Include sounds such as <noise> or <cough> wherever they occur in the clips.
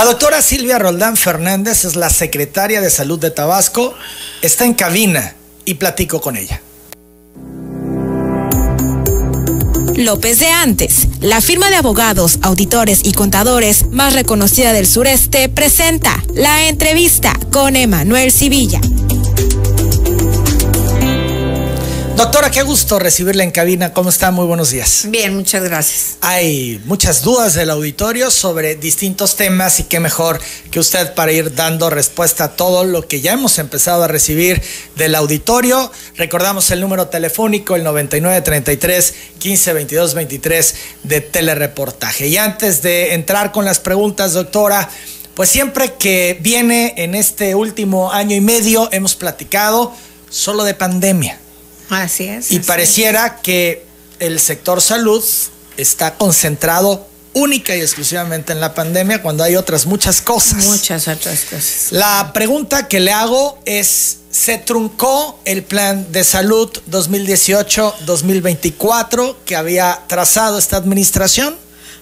La doctora Silvia Roldán Fernández es la secretaria de Salud de Tabasco. Está en cabina y platico con ella. López de Antes, la firma de abogados, auditores y contadores más reconocida del sureste, presenta la entrevista con Emanuel Civilla. Doctora, qué gusto recibirla en cabina. ¿Cómo está? Muy buenos días. Bien, muchas gracias. Hay muchas dudas del auditorio sobre distintos temas y qué mejor que usted para ir dando respuesta a todo lo que ya hemos empezado a recibir del auditorio. Recordamos el número telefónico, el 9933 152223 de telereportaje. Y antes de entrar con las preguntas, doctora, pues siempre que viene en este último año y medio hemos platicado solo de pandemia Así es. y pareciera que el sector salud está concentrado única y exclusivamente en la pandemia cuando hay otras muchas cosas. Muchas otras cosas. La pregunta que le hago es, ¿se truncó el plan de salud 2018-2024 que había trazado esta administración?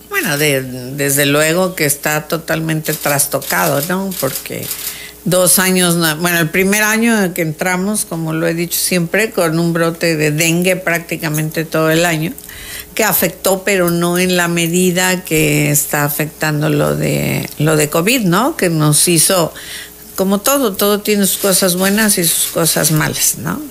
Bueno, de- desde luego que está totalmente trastocado, ¿no? Porque dos años, no- bueno, el primer año que entramos, como lo he dicho siempre, con un brote de dengue prácticamente todo el año, que afectó, pero no en la medida que está afectando lo de lo de COVID, ¿no? Que nos hizo como todo, todo tiene sus cosas buenas y sus cosas malas, ¿no?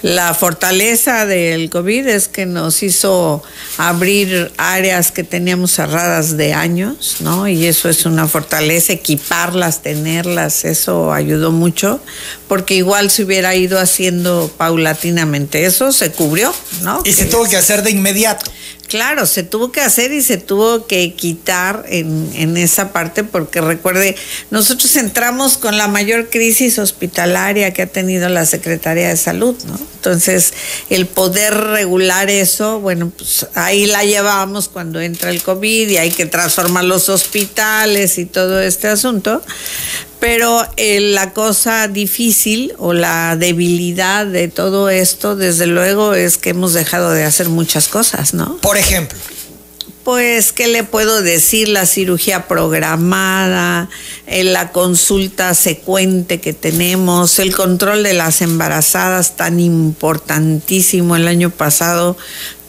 La fortaleza del COVID es que nos hizo abrir áreas que teníamos cerradas de años, ¿no? Y eso es una fortaleza, equiparlas, tenerlas, eso ayudó mucho, porque igual se hubiera ido haciendo paulatinamente. Eso se cubrió, ¿no? Y se tuvo que hacer de inmediato. Claro, se tuvo que hacer y se tuvo que quitar en, en esa parte porque recuerde, nosotros entramos con la mayor crisis hospitalaria que ha tenido la Secretaría de Salud, ¿no? Entonces, el poder regular eso, bueno, pues ahí la llevamos cuando entra el COVID y hay que transformar los hospitales y todo este asunto. Pero eh, la cosa difícil o la debilidad de todo esto, desde luego, es que hemos dejado de hacer muchas cosas, ¿no? Por ejemplo, Pues, ¿qué le puedo decir? La cirugía programada, eh, la consulta secuente que tenemos, el control de las embarazadas tan importantísimo. El año pasado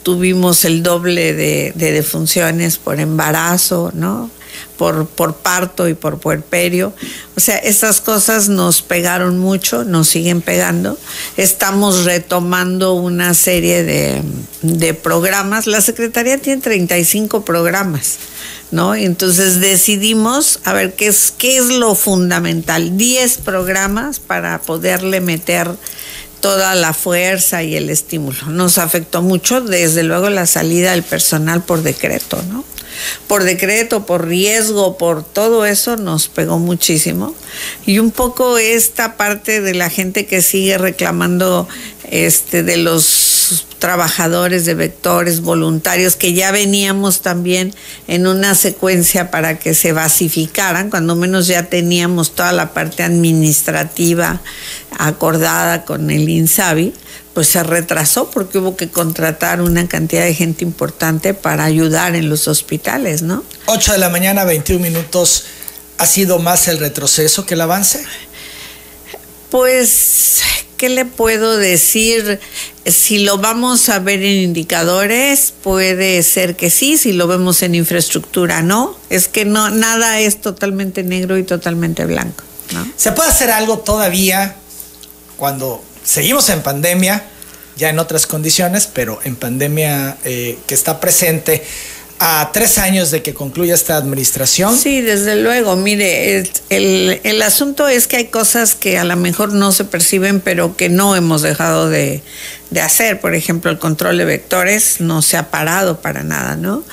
tuvimos el doble de, de defunciones por embarazo, ¿no? Por, por parto y por puerperio. O sea, estas cosas nos pegaron mucho, nos siguen pegando. Estamos retomando una serie de, de programas. La Secretaría tiene 35 programas, ¿no? Entonces decidimos, a ver, ¿qué es, qué es lo fundamental? 10 programas para poderle meter toda la fuerza y el estímulo. Nos afectó mucho, desde luego, la salida del personal por decreto, ¿no? Por decreto, por riesgo, por todo eso nos pegó muchísimo. Y un poco esta parte de la gente que sigue reclamando este, de los trabajadores de vectores voluntarios que ya veníamos también en una secuencia para que se basificaran, cuando menos ya teníamos toda la parte administrativa acordada con el INSABI, pues se retrasó porque hubo que contratar una cantidad de gente importante para ayudar en los hospitales, ¿no? 8 de la mañana, 21 minutos. ¿Ha sido más el retroceso que el avance? Pues, ¿qué le puedo decir? Si lo vamos a ver en indicadores, puede ser que sí, si lo vemos en infraestructura, no. Es que no, nada es totalmente negro y totalmente blanco. ¿Se puede hacer algo todavía cuando seguimos en pandemia, ya en otras condiciones, pero en pandemia eh, que está presente a tres años de que concluya esta administración? Sí, desde luego. Mire, el, el, asunto es que hay cosas que a lo mejor no se perciben, pero que no hemos dejado de, de hacer. Por ejemplo, el control de vectores no se ha parado para nada, ¿no?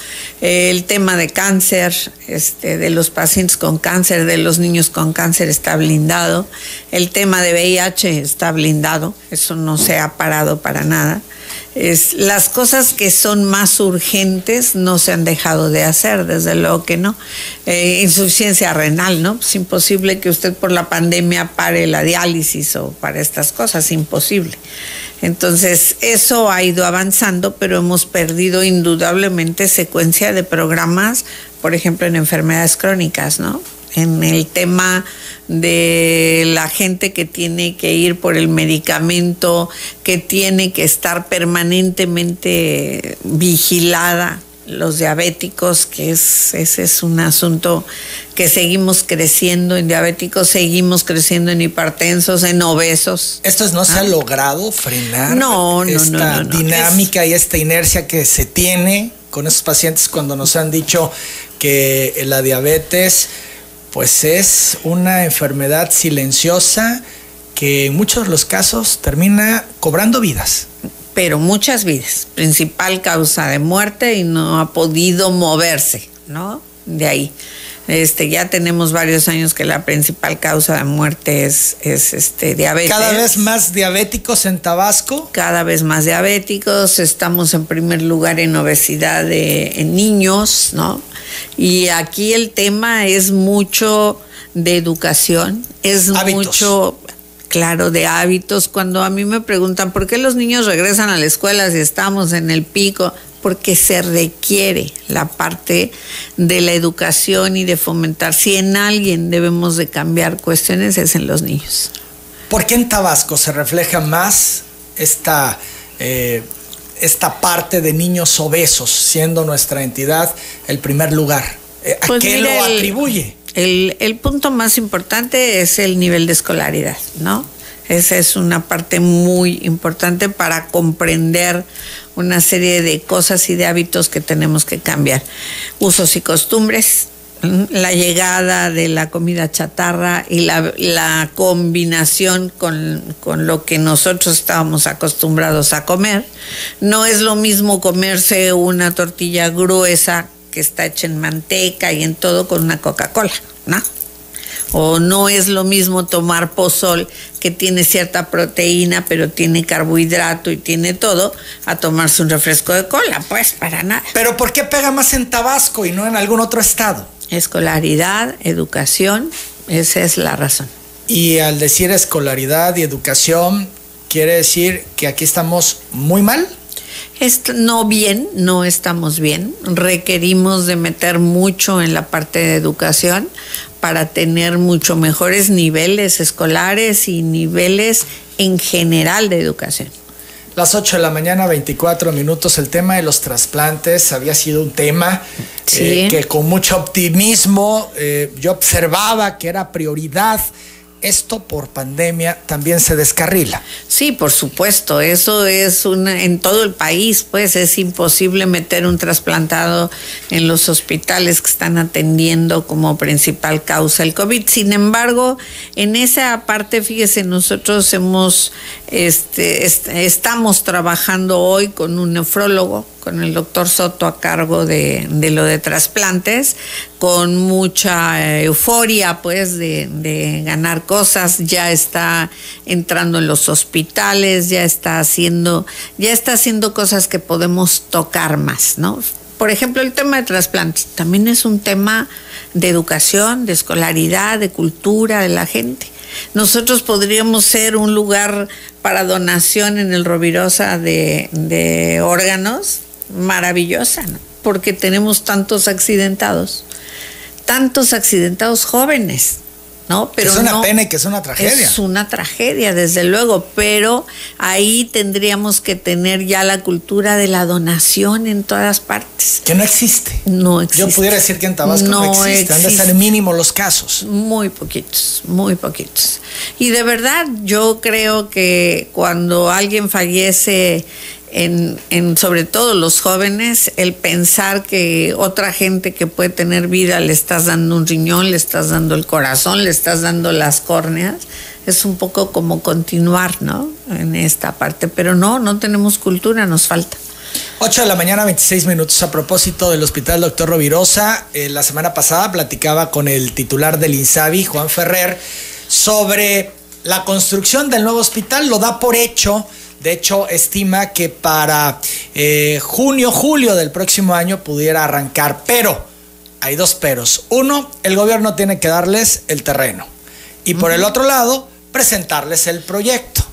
El tema de cáncer, este, de los pacientes con cáncer, de los niños con cáncer está blindado. El tema de VIH está blindado. Eso no se ha parado para nada. Las cosas que son más urgentes no se han dejado de hacer, desde luego que no. Eh, insuficiencia renal, ¿no? Es imposible que usted por la pandemia pare la diálisis o para estas cosas, imposible. Entonces, eso ha ido avanzando, pero hemos perdido indudablemente secuencia de programas, por ejemplo, en enfermedades crónicas, ¿no? En el tema de la gente que tiene que ir por el medicamento, que tiene que estar permanentemente vigilada, los diabéticos, que es, ese es un asunto que seguimos creciendo en diabéticos, seguimos creciendo en hipertensos, en obesos. ¿Esto no se ha ah. logrado frenar no, no, esta dinámica y esta inercia que se tiene con esos pacientes cuando nos han dicho que la diabetes pues es una enfermedad silenciosa que en muchos de los casos termina cobrando vidas. Pero muchas vidas, principal causa de muerte y no ha podido moverse, ¿no? De ahí. Este, ya tenemos varios años que la principal causa de muerte es, es este, diabetes. Cada vez más diabéticos en Tabasco. Cada vez más diabéticos. Estamos en primer lugar en obesidad de, en niños, ¿no? Y aquí el tema es mucho de educación, es mucho, claro, de hábitos. Cuando a mí me preguntan por qué los niños regresan a la escuela si estamos en el pico, porque se requiere la parte de la educación y de fomentar. Si en alguien debemos de cambiar cuestiones es en los niños. ¿Por qué en Tabasco se refleja más esta, eh, esta parte de niños obesos, siendo nuestra entidad el primer lugar? Eh, ¿A pues qué lo atribuye? El, el punto más importante es el nivel de escolaridad, ¿no? Esa es una parte muy importante para comprender una serie de cosas y de hábitos que tenemos que cambiar. Usos y costumbres, la llegada de la comida chatarra y la, combinación con, con, lo que nosotros estábamos acostumbrados a comer. No es lo mismo comerse una tortilla gruesa que está hecha en manteca y en todo con una Coca-Cola, ¿no? O no es lo mismo tomar pozol que tiene cierta proteína pero tiene carbohidrato y tiene todo a tomarse un refresco de cola, pues para nada. Pero ¿por qué pega más en Tabasco y no en algún otro estado? Escolaridad, educación, esa es la razón. Y al decir escolaridad y educación, quiere decir que aquí estamos muy mal. no bien, no estamos bien. Requerimos de meter mucho en la parte de educación para tener mucho mejores niveles escolares y niveles en general de educación. Las 8 de la mañana, 24 minutos. El tema de los trasplantes había sido un tema eh, que con mucho optimismo eh, yo observaba que era prioridad esto por pandemia también se descarrila. Sí, por supuesto, eso es una en todo el país, pues es imposible meter un trasplantado en los hospitales que están atendiendo como principal causa el COVID. Sin embargo, en esa parte, fíjese, nosotros hemos este, estamos trabajando hoy con un nefrólogo con el doctor Soto a cargo de, lo de trasplantes, con mucha euforia pues de, ganar cosas, ya está entrando en los hospitales, ya está haciendo, ya está haciendo cosas que podemos tocar más, ¿no? Por ejemplo, el tema de trasplantes también es un tema de educación, de escolaridad, de cultura de la gente. Nosotros podríamos ser un lugar para donación en el Rovirosa de, de órganos maravillosa, porque tenemos tantos accidentados, tantos accidentados jóvenes. ¿no? Pero es una pena y que es una tragedia. Es una tragedia, desde luego, pero ahí tendríamos que tener ya la cultura de la donación en todas partes. Que no existe. No existe. Yo pudiera decir que en Tabasco no, existe, han de ser mínimo los casos. Muy poquitos, muy poquitos. Y de verdad, yo creo que cuando alguien fallece en, sobre todo los jóvenes, el pensar que otra gente que puede tener vida le estás dando un riñón, le estás dando el corazón, le estás dando las córneas, es un poco como continuar, ¿no? En esta parte, pero no, no tenemos cultura, nos falta. 8 de la mañana, 26 minutos. A propósito del Hospital Doctor Rovirosa, eh, la semana pasada platicaba con el titular del INSABI, Juan Ferrer, sobre la construcción del nuevo hospital. Lo da por hecho de hecho, estima que para eh, junio, julio del próximo año pudiera arrancar, pero hay dos peros. Uno, el gobierno tiene que darles el terreno. Y por el otro lado, presentarles el proyecto.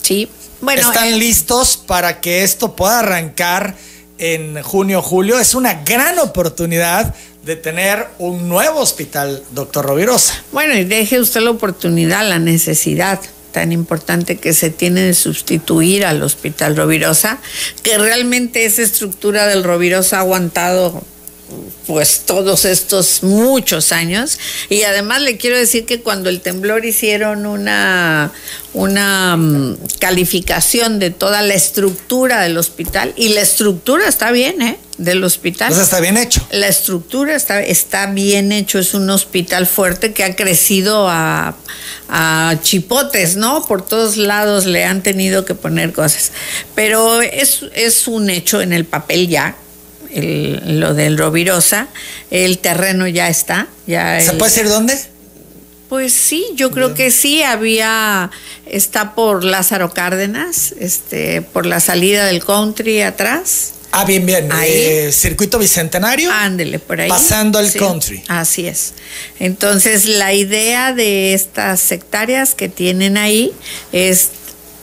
Sí, bueno. ¿Están eh, listos para que esto pueda arrancar en junio, julio? Es una gran oportunidad de tener un nuevo hospital, doctor Rovirosa. Bueno, y deje usted la oportunidad, la necesidad tan importante que se tiene de sustituir al Hospital Rovirosa, que realmente esa estructura del Rovirosa ha aguantado pues todos estos muchos años y además le quiero decir que cuando el temblor hicieron una una um, calificación de toda la estructura del hospital y la estructura está bien, ¿eh? Del hospital. Pues está bien hecho. La estructura está, está bien hecho, es un hospital fuerte que ha crecido a, a chipotes, ¿no? Por todos lados le han tenido que poner cosas. Pero es, es un hecho en el papel ya, el, lo del Rovirosa, el terreno ya está. Ya ¿Se puede decir dónde? Pues sí, yo creo que sí, había, está por Lázaro Cárdenas, este, por la salida del country atrás. Ah, bien, bien. Ahí. Eh, circuito Bicentenario. Ándele, por ahí. Pasando el Sí, country. Así es. Entonces, la idea de estas hectáreas que tienen ahí es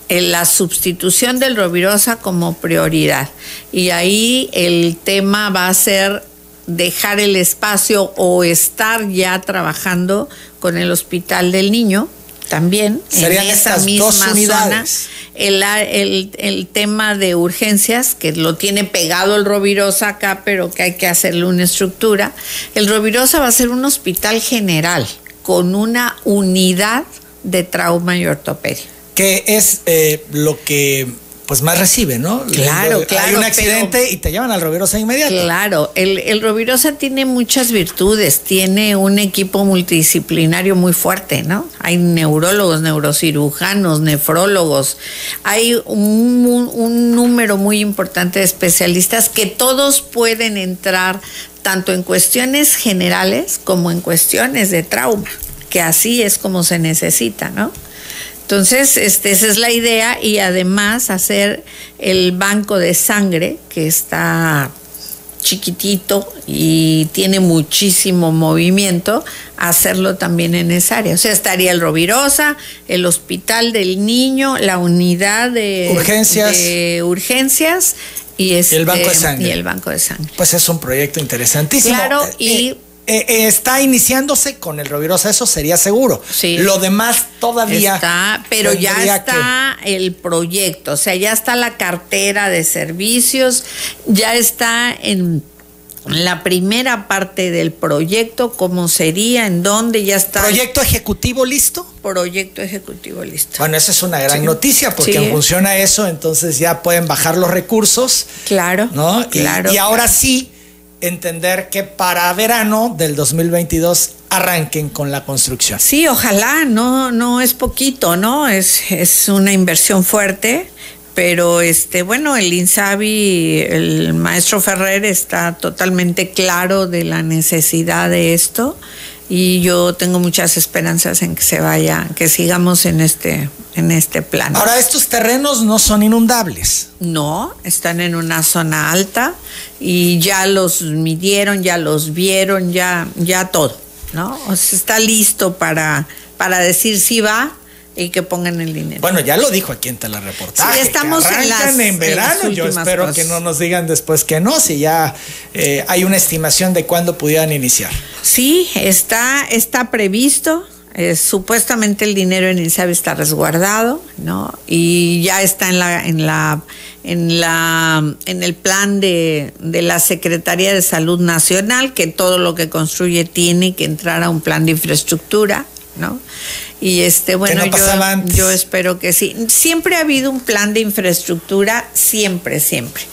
la sustitución del Rovirosa como prioridad. Y ahí el tema va a ser dejar el espacio o estar ya trabajando con el Hospital del Niño también Serían en esa misma dos zona el, el, el tema de urgencias, que lo tiene pegado el Rovirosa acá, pero que hay que hacerle una estructura. El Rovirosa va a ser un hospital general con una unidad de trauma y ortopedia. Que es eh, lo que pues más recibe, ¿no? Claro, Hay claro, un accidente y te llevan al Rovirosa inmediato. Claro, el, el Rovirosa tiene muchas virtudes, tiene un equipo multidisciplinario muy fuerte, ¿no? Hay neurólogos, neurocirujanos, nefrólogos, hay un- un número muy importante de especialistas que todos pueden entrar tanto en cuestiones generales como en cuestiones de trauma, que así es como se necesita, ¿no? Entonces, este, esa es la idea y además hacer el banco de sangre que está chiquitito y tiene muchísimo movimiento, hacerlo también en esa área. O sea, estaría el Rovirosa, el Hospital del Niño, la unidad de Urgencias. de urgencias y, este, el banco de sangre. y el banco de sangre. Pues es un proyecto interesantísimo. Claro, Eh, y- eh, eh, está iniciándose con el Rovirosa, eso sería seguro. Sí. Lo demás todavía. Está, pero ya que- está el proyecto, o sea, ya está la cartera de servicios, ya está en la primera parte del proyecto, cómo sería, en dónde ya está ¿Proyecto ejecutivo listo? proyecto ejecutivo listo. Bueno, esa es una gran Sí. noticia porque Sí. en función a eso, entonces ya pueden bajar los recursos, Claro, ¿no? Claro. y, ahora sí entender que para verano del 2022 arranquen con la construcción. Sí, ojalá, no, no es poquito, ¿no? Es, es una inversión fuerte, pero este, bueno, el Insabi, el maestro Ferrer está totalmente claro de la necesidad de esto y yo tengo muchas esperanzas en que se vaya, que sigamos en este, en este plan. Ahora, estos terrenos no son inundables. No, están en una zona alta y ya los midieron, ya los vieron, ya, ya todo, ¿no? O sea, está listo para, para decir si va y que pongan el dinero. Bueno, ya lo dijo aquí en Telereportaje. Sí, estamos que en las- en en verano. las Yo espero cosas. que no nos digan después que no, si ya eh, hay una estimación de cuándo pudieran iniciar. Sí, está, está previsto. eh, supuestamente el dinero en INSABI está resguardado, ¿no? Y ya está en la, en la, en la, en el plan de, de la Secretaría de Salud Nacional, que todo lo que construye tiene que entrar a un plan de infraestructura, ¿no? Y este, bueno, no yo espero que sí. Siempre ha habido un plan de infraestructura, siempre, siempre.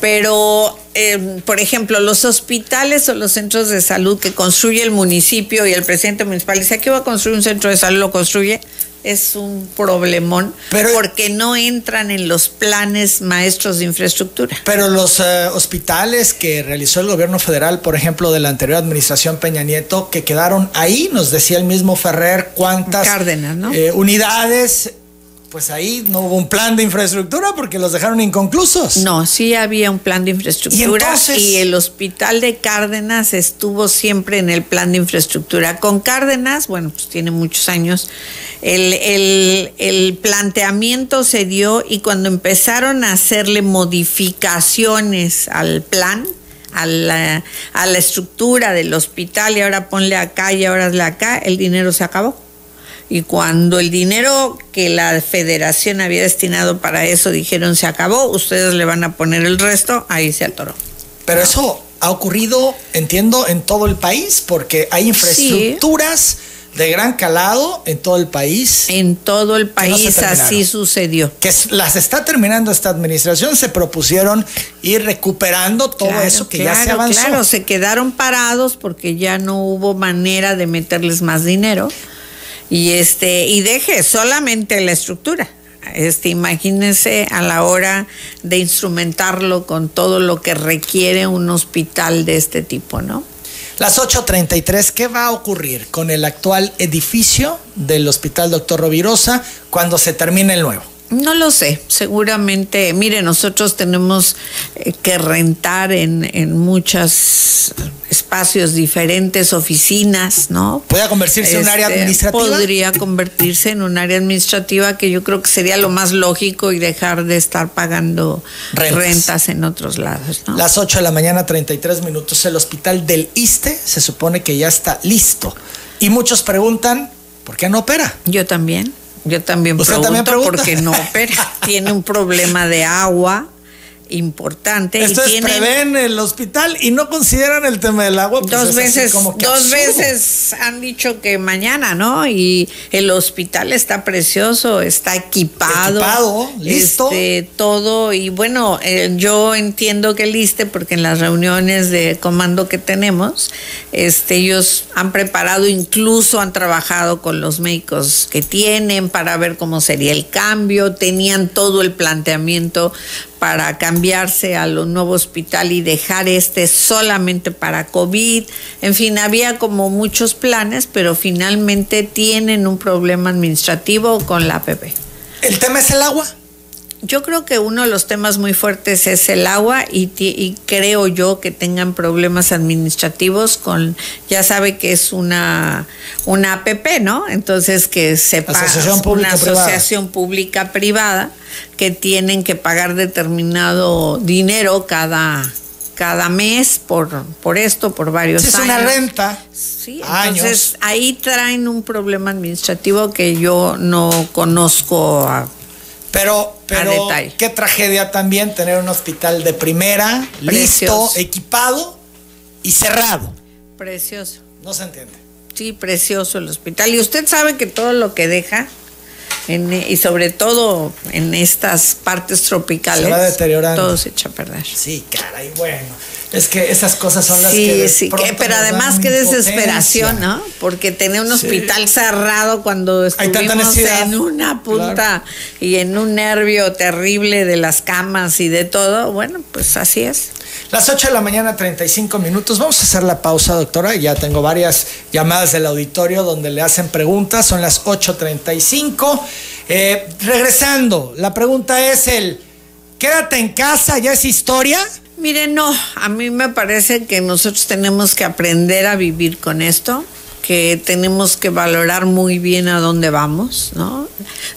Pero, eh, por ejemplo, los hospitales o los centros de salud que construye el municipio y el presidente municipal dice, aquí va a construir un centro de salud, lo construye, es un problemón Pero- porque no entran en los planes maestros de infraestructura. Pero los eh, hospitales que realizó el gobierno federal, por ejemplo, de la anterior administración Peña Nieto, que quedaron ahí, nos decía el mismo Ferrer cuántas Cárdenas, ¿no? eh, unidades, pues ahí no hubo un plan de infraestructura porque los dejaron inconclusos. No, sí había un plan de infraestructura ¿Y el hospital de Cárdenas estuvo siempre en el plan de infraestructura. Con Cárdenas, bueno, pues tiene muchos años, el, el- el planteamiento se dio y cuando empezaron a hacerle modificaciones al plan, a la, a la estructura del hospital y ahora ponle acá y ahora hazle acá, el dinero se acabó. Y cuando el dinero que la federación había destinado para eso dijeron se acabó, ustedes le van a poner el resto, ahí se atoró. Pero eso ha ocurrido, entiendo, en todo el país, porque hay infraestructuras de gran calado en todo el país. En todo el país así sucedió. Que las está terminando esta administración, se propusieron ir recuperando todo eso que ya se avanzó. Claro, se quedaron parados porque ya no hubo manera de meterles más dinero. Y este, y deje solamente la estructura. Este, imagínense a la hora de instrumentarlo con todo lo que requiere un hospital de este tipo, ¿no? Las 8.33, ¿qué va a ocurrir con el actual edificio del Hospital Doctor Rovirosa cuando se termine el nuevo? No lo sé, seguramente, mire, nosotros tenemos eh, que rentar en, en muchos espacios diferentes, oficinas, ¿no? ¿Puede convertirse en un área este, administrativa? Podría convertirse en un área administrativa que yo creo que sería lo más lógico y dejar de estar pagando rentas, en otros lados, ¿no? Las 8 de la mañana, 33 minutos, el hospital del ISTE se supone que ya está listo. Y muchos preguntan, ¿por qué no opera? Yo también. Yo también pregunto porque no opera. <laughs> Tiene un problema de agua importante. Esto y es prevén el hospital y no consideran el tema del agua. Pues dos veces, dos veces han dicho que mañana, ¿no? Y el hospital está precioso, está equipado, equipado listo, este, todo y bueno, eh, yo entiendo que liste porque en las reuniones de comando que tenemos, este, ellos han preparado, incluso han trabajado con los médicos que tienen para ver cómo sería el cambio, tenían todo el planteamiento para cambiarse a lo nuevo hospital y dejar este solamente para COVID. En fin, había como muchos planes, pero finalmente tienen un problema administrativo con la APP. ¿El tema es el agua? Yo creo que uno de los temas muy fuertes es el agua y, creo yo que tengan problemas administrativos con, ya sabe que es una, una APP, ¿no? Entonces que se paga una asociación pública privada que tienen que pagar determinado dinero cada, cada mes por, por esto, por varios años. Es una renta. Sí, entonces ahí traen un problema administrativo que yo no conozco a pero, pero qué tragedia también tener un hospital de primera, listo, equipado y cerrado. Precioso. No se entiende. Sí, precioso el hospital. Y usted sabe que todo lo que deja, y sobre todo en estas partes tropicales, se va deteriorando. Todo se echa a perder. Sí, caray, bueno. Es que esas cosas son las que. Sí, sí, pero además qué desesperación, ¿no? Porque tener un hospital cerrado cuando estuvimos en una punta y en un nervio terrible de las camas y de todo, bueno, pues así es. Las 8 de la mañana, 35 minutos. Vamos a hacer la pausa, doctora. Ya tengo varias llamadas del auditorio donde le hacen preguntas. Son las 8.35. Eh, regresando, la pregunta es el, ¿quédate en casa? ¿Ya es historia? Mire, no, a mí me parece que nosotros tenemos que aprender a vivir con esto, que tenemos que valorar muy bien a dónde vamos, ¿no?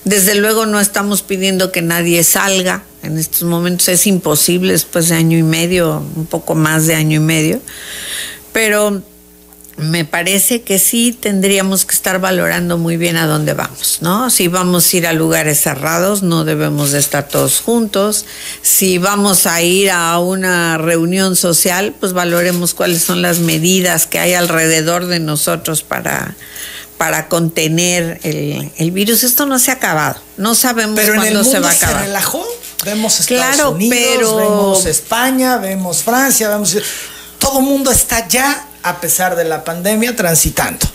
Desde luego no estamos pidiendo que nadie salga, en estos momentos es imposible después de año y medio, un poco más de año y medio, pero me parece que sí tendríamos que estar valorando muy bien a dónde vamos, ¿no? Si vamos a ir a lugares cerrados, no debemos de estar todos juntos. Si vamos a ir a una reunión social, pues valoremos cuáles son las medidas que hay alrededor de nosotros para, para contener el, virus. Esto no se ha acabado. No sabemos cuándo se va a acabar. Se relajó. Vemos Estados Unidos, vemos España, vemos Francia, vemos todo el mundo está ya a pesar de la pandemia, transitando.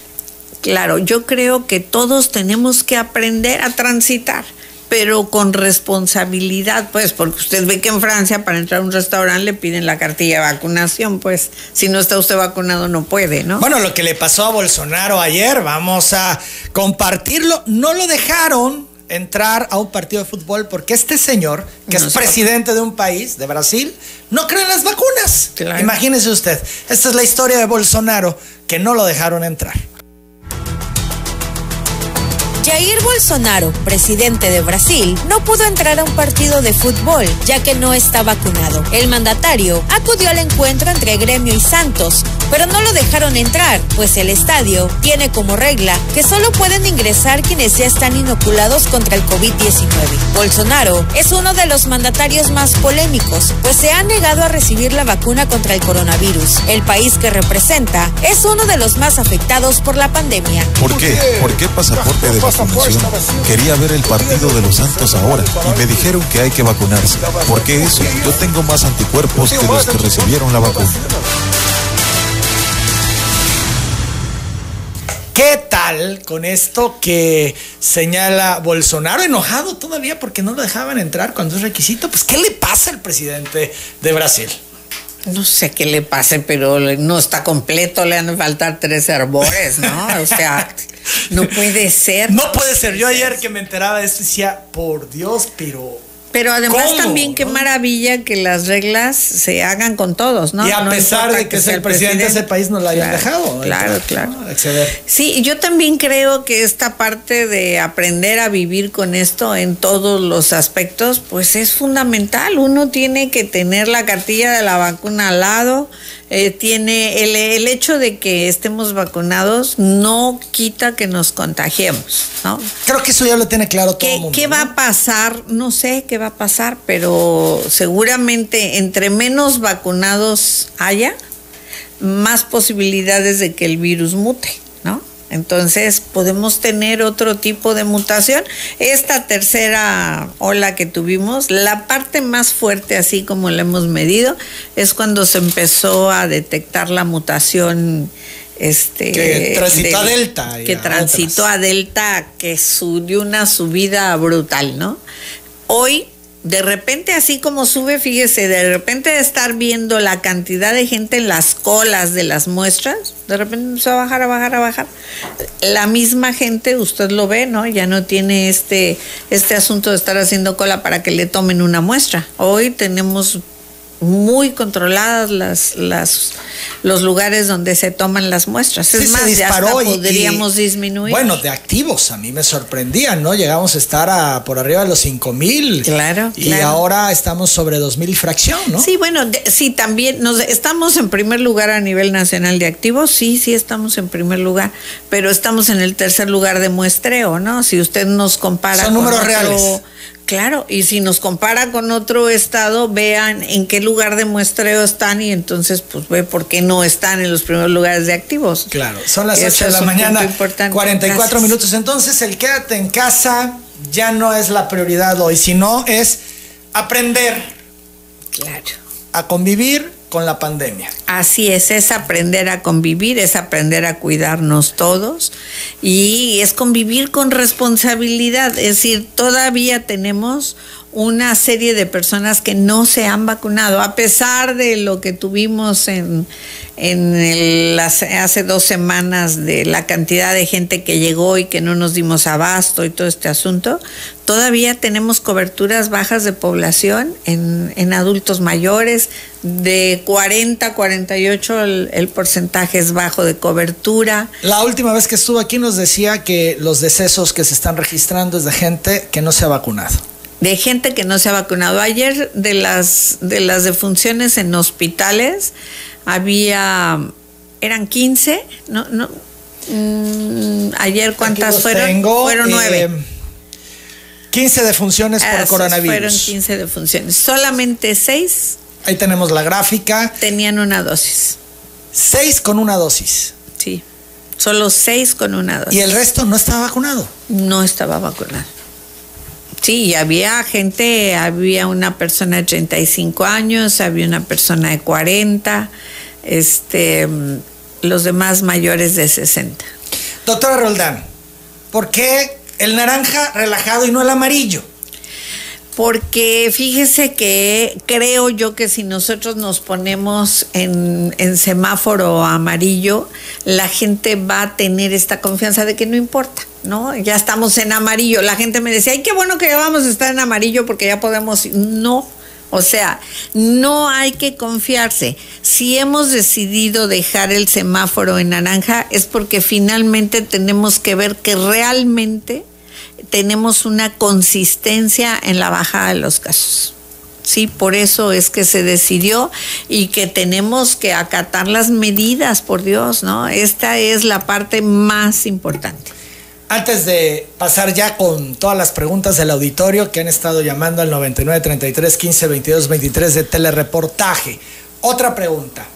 Claro, yo creo que todos tenemos que aprender a transitar, pero con responsabilidad, pues, porque usted ve que en Francia para entrar a un restaurante le piden la cartilla de vacunación, pues, si no está usted vacunado no puede, ¿no? Bueno, lo que le pasó a Bolsonaro ayer, vamos a compartirlo, no lo dejaron entrar a un partido de fútbol porque este señor, que es presidente de un país, de Brasil, no cree en las vacunas. Imagínese usted, esta es la historia de Bolsonaro, que no lo dejaron entrar. Jair Bolsonaro, presidente de Brasil, no pudo entrar a un partido de fútbol ya que no está vacunado. El mandatario acudió al encuentro entre Gremio y Santos, pero no lo dejaron entrar, pues el estadio tiene como regla que solo pueden ingresar quienes ya están inoculados contra el COVID-19. Bolsonaro es uno de los mandatarios más polémicos, pues se ha negado a recibir la vacuna contra el coronavirus. El país que representa es uno de los más afectados por la pandemia. ¿Por qué? ¿Por qué pasaporte de vacunación? Quería ver el partido de los Santos ahora y me dijeron que hay que vacunarse. ¿Por qué eso? Yo tengo más anticuerpos que los que recibieron la vacuna. Tal con esto que señala Bolsonaro enojado todavía porque no lo dejaban entrar cuando es requisito? Pues ¿qué le pasa al presidente de Brasil? No sé qué le pase, pero no está completo, le han de faltar tres herbores, ¿no? O sea, no puede ser. <laughs> No puede ser. Yo ayer que me enteraba de esto decía, por Dios, pero pero además ¿Cómo? también qué maravilla que las reglas se hagan con todos, ¿no? y a No pesar de que, es el presidente de ese país, no la hayan Claro, dejado. Claro, claro. ¿no? Acceder. Sí, yo también creo que esta parte de aprender a vivir con esto en todos los aspectos, pues es fundamental. Uno tiene que tener la cartilla de la vacuna al lado. Eh, tiene el, el hecho de que estemos vacunados no quita que nos contagiemos, ¿no? Creo que eso ya lo tiene claro todo ¿Qué, el mundo. qué va ¿no? a pasar? No sé qué va a pasar, pero seguramente entre menos vacunados haya, más posibilidades de que el virus mute, ¿no? Entonces podemos tener otro tipo de mutación. Esta tercera ola que tuvimos, la parte más fuerte, así como la hemos medido, es cuando se empezó a detectar la mutación. Este, Que transitó a del- Delta Que transitó otras. a Delta, que subió una subida brutal, ¿no? Hoy, de repente, así como sube, fíjese, de repente de estar viendo la cantidad de gente en las colas de las muestras, de repente empezó a bajar, a bajar, a bajar. La misma gente, usted lo ve, ¿no? Ya no tiene este, este asunto de estar haciendo cola para que le tomen una muestra. Hoy tenemos muy controladas las, las los lugares donde se toman las muestras. Sí, es se más, ya hasta podríamos y, disminuir. Bueno, de activos, a mí me sorprendían, ¿no? Llegamos a estar a, por arriba de los 5 mil. Claro, Y claro. ahora estamos sobre 2 mil y fracción, ¿no? Sí, bueno, de- sí, también nos, estamos en primer lugar a nivel nacional de activos, sí, sí estamos en primer lugar, pero estamos en el tercer lugar de muestreo, ¿no? Si usted nos compara Son números otro- reales. Claro, y si nos compara con otro estado, vean en qué lugar de muestreo están y entonces pues ve por qué no están en los primeros lugares de activos. Claro, son las Ese 8 de la mañana, punto importante. 44 Gracias. minutos. Entonces, el quédate en casa ya no es la prioridad hoy, sino es aprender Claro. a convivir con la pandemia. Así es, es aprender a convivir, es aprender a cuidarnos todos y es convivir con responsabilidad. Es decir, todavía tenemos una serie de personas que no se han vacunado, a pesar de lo que tuvimos en, en el- hace, dos semanas de la cantidad de gente que llegó y que no nos dimos abasto y todo este asunto, todavía tenemos coberturas bajas de población en, en adultos mayores, de 40 a 48 el, el porcentaje es bajo de cobertura. La última vez que estuvo aquí nos decía que los decesos que se están registrando es de gente que no se ha vacunado. De gente que no se ha vacunado. Ayer de las de las defunciones en hospitales había eran 15, no no mm, ayer cuántas fueron? tengo, fueron eh, nueve. 15 defunciones por coronavirus. Fueron 15 defunciones. Solamente 6 Ahí tenemos la gráfica. tenían una dosis. 6 con una dosis. Sí. Solo 6 con una dosis. Y el resto no estaba vacunado. no estaba vacunado. Sí, había gente, había una persona de 35 años, había una persona de 40, este, los demás mayores de 60. Doctora Roldán, ¿por qué el naranja relajado y no el amarillo? Porque fíjese que creo yo que si nosotros nos ponemos en, en semáforo amarillo, la gente va a tener esta confianza de que no importa, ¿no? Ya estamos en amarillo. La gente me decía, ay, qué bueno que ya vamos a estar en amarillo porque ya podemos. No. O sea, no hay que confiarse. Si hemos decidido dejar el semáforo en naranja es porque finalmente tenemos que ver que realmente tenemos una consistencia en la bajada de los casos. Sí, por eso es que se decidió y que tenemos que acatar las medidas, por Dios, ¿no? Esta es la parte más importante. Antes de pasar ya con todas las preguntas del auditorio que han estado llamando al 99 33 15 22 23 de telereportaje, otra pregunta.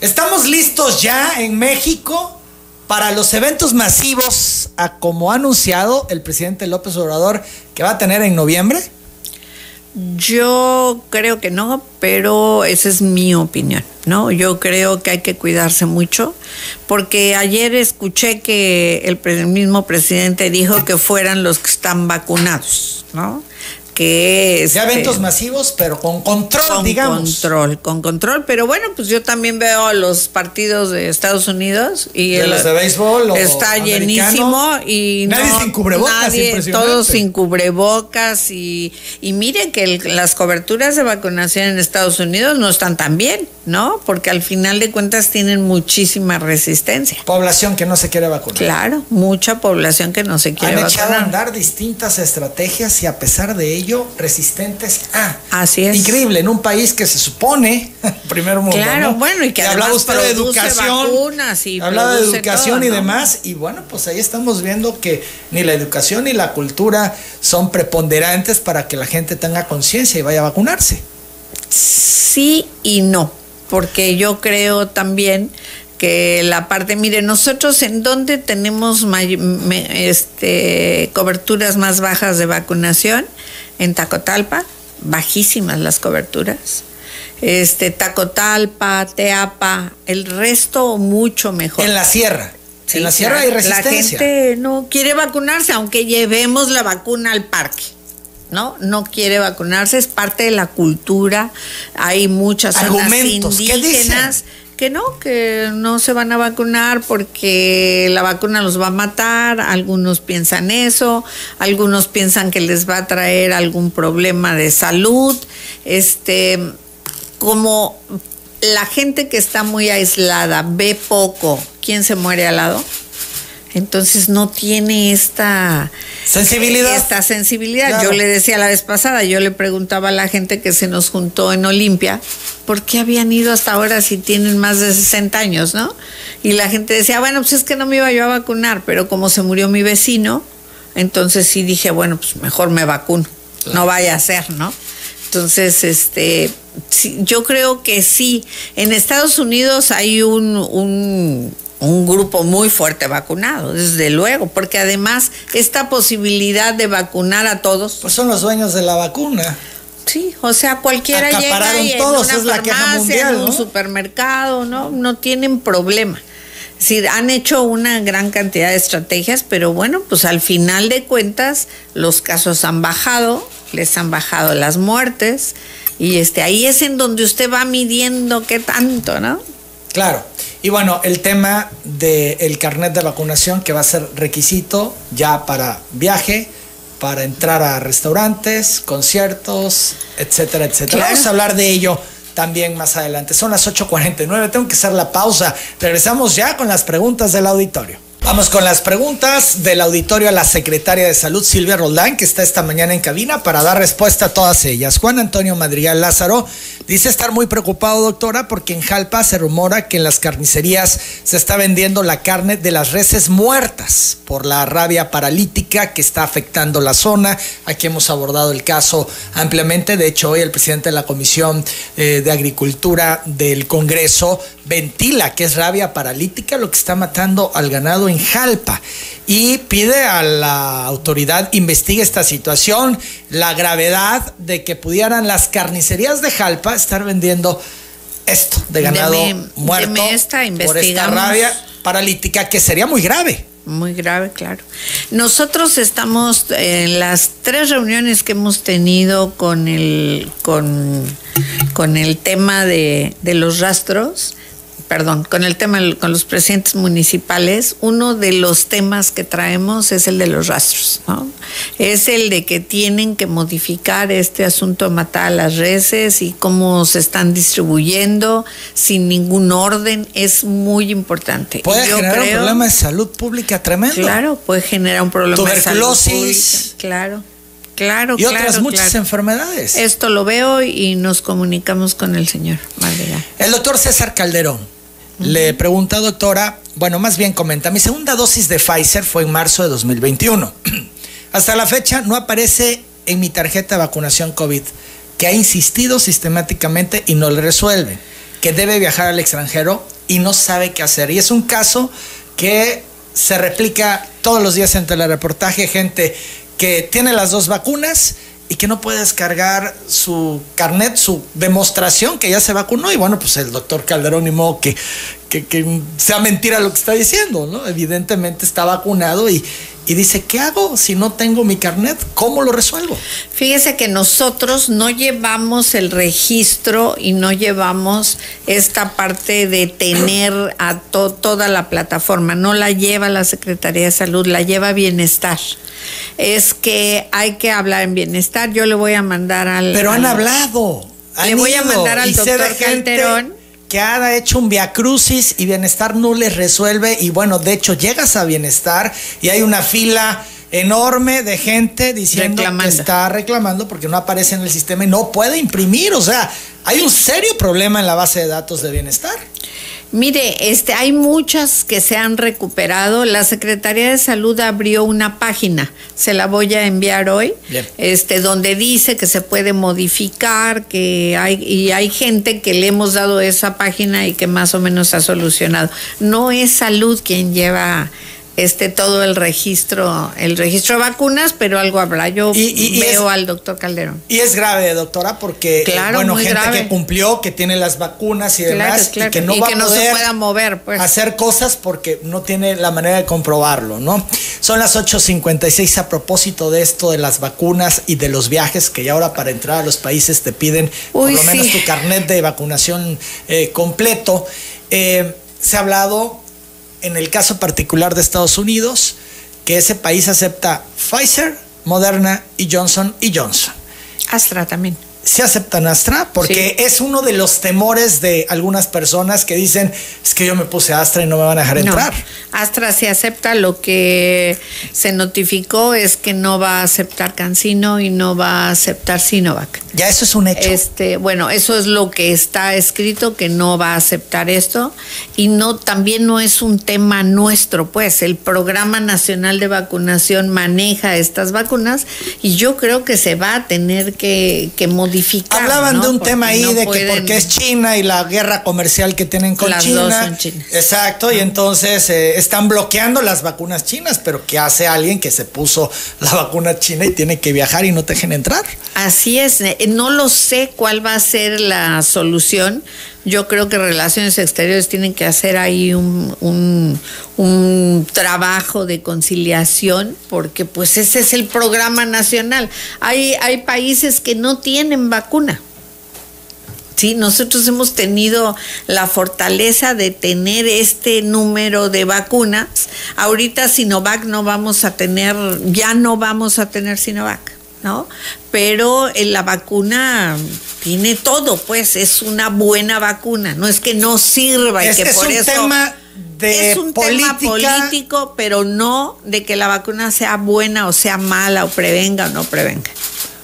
¿Estamos listos ya en México para los eventos masivos, a como ha anunciado el presidente López Obrador que va a tener en noviembre? Yo creo que no, pero esa es mi opinión, ¿no? Yo creo que hay que cuidarse mucho, porque ayer escuché que el, mismo presidente dijo que fueran los que están vacunados, ¿no? Que es... eventos masivos, pero con control, con digamos. control, con control. Pero bueno, pues yo también veo los partidos de Estados Unidos y de los de béisbol está llenísimo y nadie sin cubrebocas, todos sin cubrebocas y, y miren que las coberturas de vacunación en Estados Unidos no están tan bien, ¿no? Porque al final de cuentas tienen muchísima resistencia. Población que no se quiere vacunar. Claro, mucha población que no se quiere Han vacunar. echado a andar distintas estrategias y a pesar de ello resistentes a. Así es. Increíble, en un país que se supone, <laughs> primer mundo. Claro, bueno, y que hablaba usted de educación. Y hablaba de educación y demás. Y bueno, pues ahí estamos viendo que ni la educación ni la cultura son preponderantes para que la gente tenga conciencia y vaya a vacunarse. Sí y no, porque yo creo también que la parte, mire, nosotros en donde tenemos este, coberturas más bajas de vacunación, en Tacotalpa, bajísimas las coberturas. Este, Tacotalpa, Teapa, el resto mucho mejor. En la sierra. en la sierra hay resistencia. La gente no quiere vacunarse, aunque llevemos la vacuna al parque. ¿no? No quiere vacunarse, es parte de la cultura. Hay muchas Argumentos, indígenas que no, que no se van a vacunar porque la vacuna los va a matar, algunos piensan eso, algunos piensan que les va a traer algún problema de salud, este, como la gente que está muy aislada ve poco, ¿quién se muere al lado? Entonces no tiene esta sensibilidad. Esta sensibilidad. Yo le decía la vez pasada, yo le preguntaba a la gente que se nos juntó en Olimpia, ¿por qué habían ido hasta ahora si tienen más de 60 años, no? Y la gente decía, bueno, pues es que no me iba yo a vacunar, pero como se murió mi vecino, entonces sí dije, bueno, pues mejor me vacuno, no vaya a ser, ¿no? Entonces, este, yo creo que sí. En Estados Unidos hay un un grupo muy fuerte vacunado, desde luego, porque además esta posibilidad de vacunar a todos. Pues son los dueños de la vacuna. Sí, o sea, cualquiera llega y todos, en una es la mundial, en un supermercado, ¿no? No tienen problema. Sí, han hecho una gran cantidad de estrategias, pero bueno, pues al final de cuentas los casos han bajado, les han bajado las muertes y este ahí es en donde usted va midiendo qué tanto, ¿no? Claro. Y bueno, el tema del carnet de vacunación que va a ser requisito ya para viaje, para entrar a restaurantes, conciertos, etcétera, etcétera. Vamos a hablar de ello también más adelante. Son las 8.49, tengo que hacer la pausa. Regresamos ya con las preguntas del auditorio. Vamos con las preguntas del auditorio a la secretaria de Salud, Silvia Roldán, que está esta mañana en cabina para dar respuesta a todas ellas. Juan Antonio Madrigal Lázaro dice estar muy preocupado, doctora, porque en Jalpa se rumora que en las carnicerías se está vendiendo la carne de las reses muertas por la rabia paralítica que está afectando la zona. Aquí hemos abordado el caso ampliamente. De hecho, hoy el presidente de la Comisión eh, de Agricultura del Congreso ventila que es rabia paralítica lo que está matando al ganado en Jalpa y pide a la autoridad investigue esta situación, la gravedad de que pudieran las carnicerías de Jalpa estar vendiendo esto de ganado muerto por esta rabia paralítica que sería muy grave. Muy grave, claro. Nosotros estamos en las tres reuniones que hemos tenido con el, con, con el tema de, de los rastros perdón, con el tema con los presidentes municipales, uno de los temas que traemos es el de los rastros, ¿no? Es el de que tienen que modificar este asunto de matar a las reses y cómo se están distribuyendo sin ningún orden, es muy importante. Puede generar un problema de salud pública tremendo. Claro, puede generar un problema de salud pública. Claro. Claro, y otras muchas enfermedades. Esto lo veo y nos comunicamos con el señor El doctor César Calderón le pregunta, doctora, bueno, más bien comenta, mi segunda dosis de Pfizer fue en marzo de 2021. <clears throat> Hasta la fecha no aparece en mi tarjeta de vacunación COVID, que ha insistido sistemáticamente y no le resuelve, que debe viajar al extranjero y no sabe qué hacer. Y es un caso que se replica todos los días entre el reportaje, gente que tiene las dos vacunas y que no puede descargar su carnet, su demostración que ya se vacunó. Y bueno, pues el doctor Calderón modo que, que, sea mentira lo que está diciendo, ¿no? Evidentemente está vacunado y, y dice, ¿qué hago si no tengo mi carnet? ¿Cómo lo resuelvo? Fíjese que nosotros no llevamos el registro y no llevamos esta parte de tener a toda la plataforma, no la lleva la Secretaría de Salud, la lleva Bienestar es que hay que hablar en bienestar. Yo le voy a mandar al. Pero han hablado. le voy a mandar al doctor Calderón. Que ha hecho un viacrucis y bienestar no les resuelve. Y bueno, de hecho, llegas a bienestar y hay una fila enorme de gente diciendo que está reclamando porque no aparece en el sistema y no puede imprimir. O sea, hay un serio problema en la base de datos de bienestar. Mire, este, hay muchas que se han recuperado. La Secretaría de Salud abrió una página, se la voy a enviar hoy, este, donde dice que se puede modificar, que hay y hay gente que le hemos dado esa página y que más o menos ha solucionado. No es Salud quien lleva este todo el registro, el registro de vacunas, pero algo habrá. Yo veo al doctor Calderón. Y es grave, doctora, porque eh, bueno, gente que cumplió, que tiene las vacunas y demás, y que no va a poder se pueda mover, pues. hacer cosas porque no tiene la manera de comprobarlo, ¿no? Son las 8.56 a propósito de esto de las vacunas y de los viajes, que ya ahora para entrar a los países te piden por lo menos tu carnet de vacunación eh, completo. Eh, se ha hablado en el caso particular de Estados Unidos, que ese país acepta Pfizer, Moderna y Johnson y Johnson. Astra también se aceptan Astra porque es uno de los temores de algunas personas que dicen es que yo me puse Astra y no me van a dejar entrar. Astra se acepta, lo que se notificó es que no va a aceptar Cancino y no va a aceptar Sinovac. Ya eso es un hecho. Este, bueno, eso es lo que está escrito que no va a aceptar esto y no también no es un tema nuestro, pues el Programa Nacional de Vacunación maneja estas vacunas y yo creo que se va a tener que, que modificar Hablaban de un tema ahí de que porque es China y la guerra comercial que tienen con China. Exacto, y entonces eh, están bloqueando las vacunas chinas, pero ¿qué hace alguien que se puso la vacuna china y tiene que viajar y no te dejen entrar? Así es, eh, no lo sé cuál va a ser la solución yo creo que Relaciones Exteriores tienen que hacer ahí un, un, trabajo de conciliación, porque pues ese es el programa nacional. Hay, hay países que no tienen vacuna. Sí, nosotros hemos tenido la fortaleza de tener este número de vacunas. Ahorita Sinovac no vamos a tener, ya no vamos a tener Sinovac. ¿No? Pero eh, la vacuna tiene todo, pues es una buena vacuna, no es que no sirva y que por un eso tema de es un tema político, pero no de que la vacuna sea buena o sea mala o prevenga o no prevenga.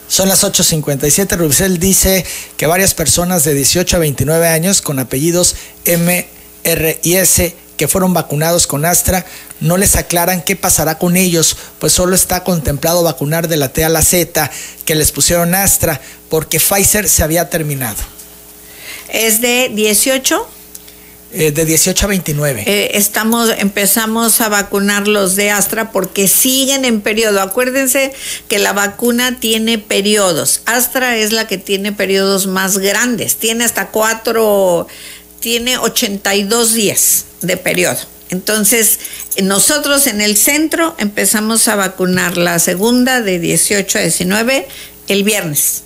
Son las 8.57. Rubicel dice que varias personas de 18 a 29 años con apellidos M, R y S que fueron vacunados con Astra no les aclaran qué pasará con ellos, pues solo está contemplado vacunar de la T a la Z que les pusieron Astra porque Pfizer se había terminado. ¿Es de 18? Eh, de 18 a 29. Eh, estamos, empezamos a vacunar los de Astra porque siguen en periodo. Acuérdense que la vacuna tiene periodos. Astra es la que tiene periodos más grandes. Tiene hasta cuatro, tiene 82 días de periodo. Entonces, nosotros en el centro empezamos a vacunar la segunda de 18 a 19 el viernes.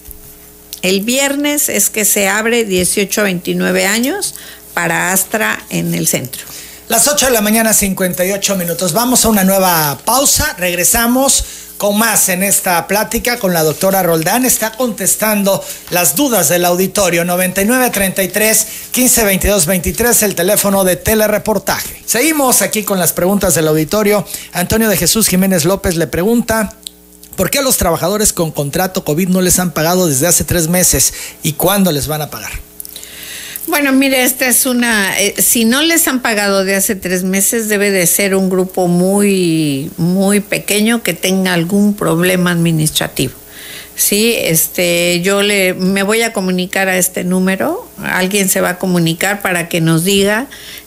El viernes es que se abre 18 a 29 años para Astra en el centro. Las 8 de la mañana, 58 minutos. Vamos a una nueva pausa. Regresamos con más en esta plática con la doctora Roldán. Está contestando las dudas del auditorio 9933 1522 23, el teléfono de telereportaje. Seguimos aquí con las preguntas del auditorio. Antonio de Jesús Jiménez López le pregunta. ¿Por qué a los trabajadores con contrato COVID no les han pagado desde hace tres meses y cuándo les van a pagar? Bueno, mire, esta es una, eh, si no les han pagado de hace tres meses, debe de ser un grupo muy, muy pequeño que tenga algún problema administrativo. Sí, este, yo le, me voy a comunicar a este número, alguien se va a comunicar para que nos diga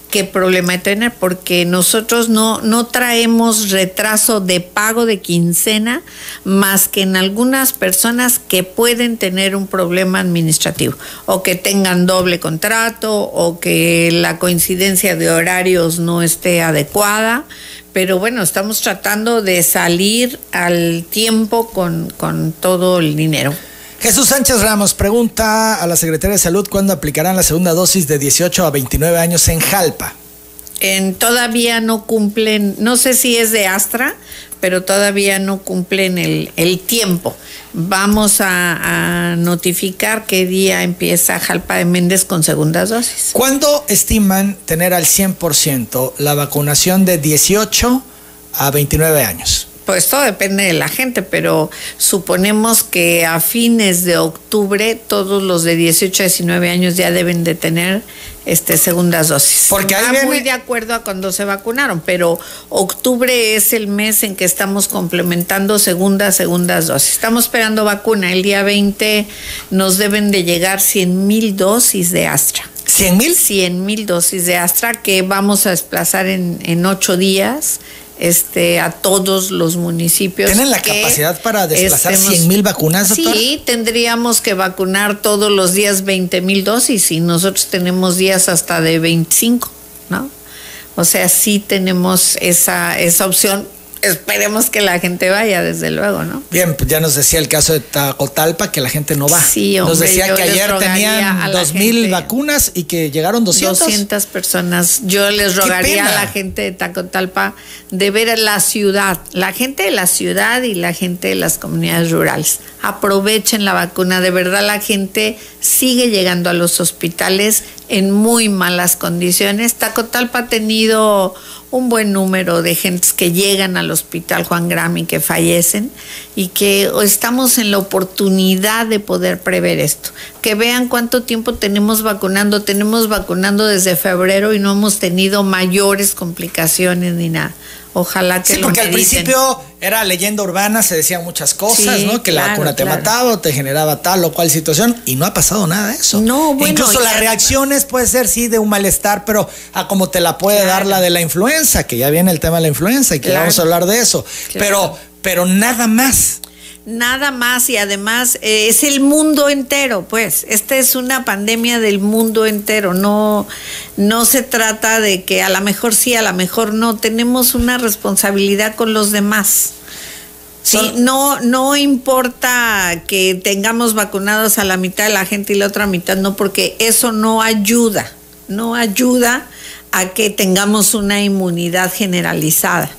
qué problema tener, porque nosotros no, no traemos retraso de pago de quincena más que en algunas personas que pueden tener un problema administrativo o que tengan doble contrato o que la coincidencia de horarios no esté adecuada. Pero bueno, estamos tratando de salir al tiempo con, con todo el dinero. Jesús Sánchez Ramos pregunta a la Secretaría de Salud cuándo aplicarán la segunda dosis de 18 a 29 años en Jalpa. En, todavía no cumplen, no sé si es de Astra, pero todavía no cumplen el, el tiempo. Vamos a, a, notificar qué día empieza Jalpa de Méndez con segundas dosis. ¿Cuándo estiman tener al 100% la vacunación de 18 a 29 años? Pues todo depende de la gente, pero suponemos que a fines de octubre todos los de 18 a 19 años ya deben de tener este segundas dosis. Porque ahí viene... muy de acuerdo a cuando se vacunaron, pero octubre es el mes en que estamos complementando segundas, segundas dosis. Estamos esperando vacuna. El día 20 nos deben de llegar 100 mil dosis de Astra. ¿100 mil? 100 mil dosis de Astra que vamos a desplazar en, en ocho días este, a todos los municipios. ¿Tienen la capacidad para desplazar estemos, 100 mil vacunas? Sí, tendríamos que vacunar todos los días 20 mil dosis y nosotros tenemos días hasta de 25, ¿no? O sea, sí tenemos esa, esa opción esperemos que la gente vaya, desde luego, ¿no? Bien, pues ya nos decía el caso de Tacotalpa que la gente no va. Sí, hombre, Nos decía que ayer tenían dos mil vacunas y que llegaron 200. 200 personas. Yo les rogaría a la gente de Tacotalpa de ver la ciudad, la gente de la ciudad y la gente de las comunidades rurales. Aprovechen la vacuna, de verdad la gente sigue llegando a los hospitales en muy malas condiciones. Tacotalpa ha tenido un buen número de gentes que llegan al hospital Juan Grami que fallecen y que estamos en la oportunidad de poder prever esto. Que vean cuánto tiempo tenemos vacunando. Tenemos vacunando desde febrero y no hemos tenido mayores complicaciones ni nada. Ojalá que sí, porque al principio era leyenda urbana, se decían muchas cosas, sí, ¿no? Que claro, la vacuna te claro. mataba o te generaba tal o cual situación y no ha pasado nada de eso. No, bueno, Incluso las reacciones puede ser sí de un malestar, pero a como te la puede claro. dar la de la influenza, que ya viene el tema de la influenza y que vamos a hablar de eso. Pero, pero nada más nada más y además eh, es el mundo entero, pues. Esta es una pandemia del mundo entero. No, no se trata de que a lo mejor sí, a lo mejor no. Tenemos una responsabilidad con los demás. Sí, no, no importa que tengamos vacunados a la mitad de la gente y la otra mitad, no, porque eso no ayuda, no ayuda a que tengamos una inmunidad generalizada.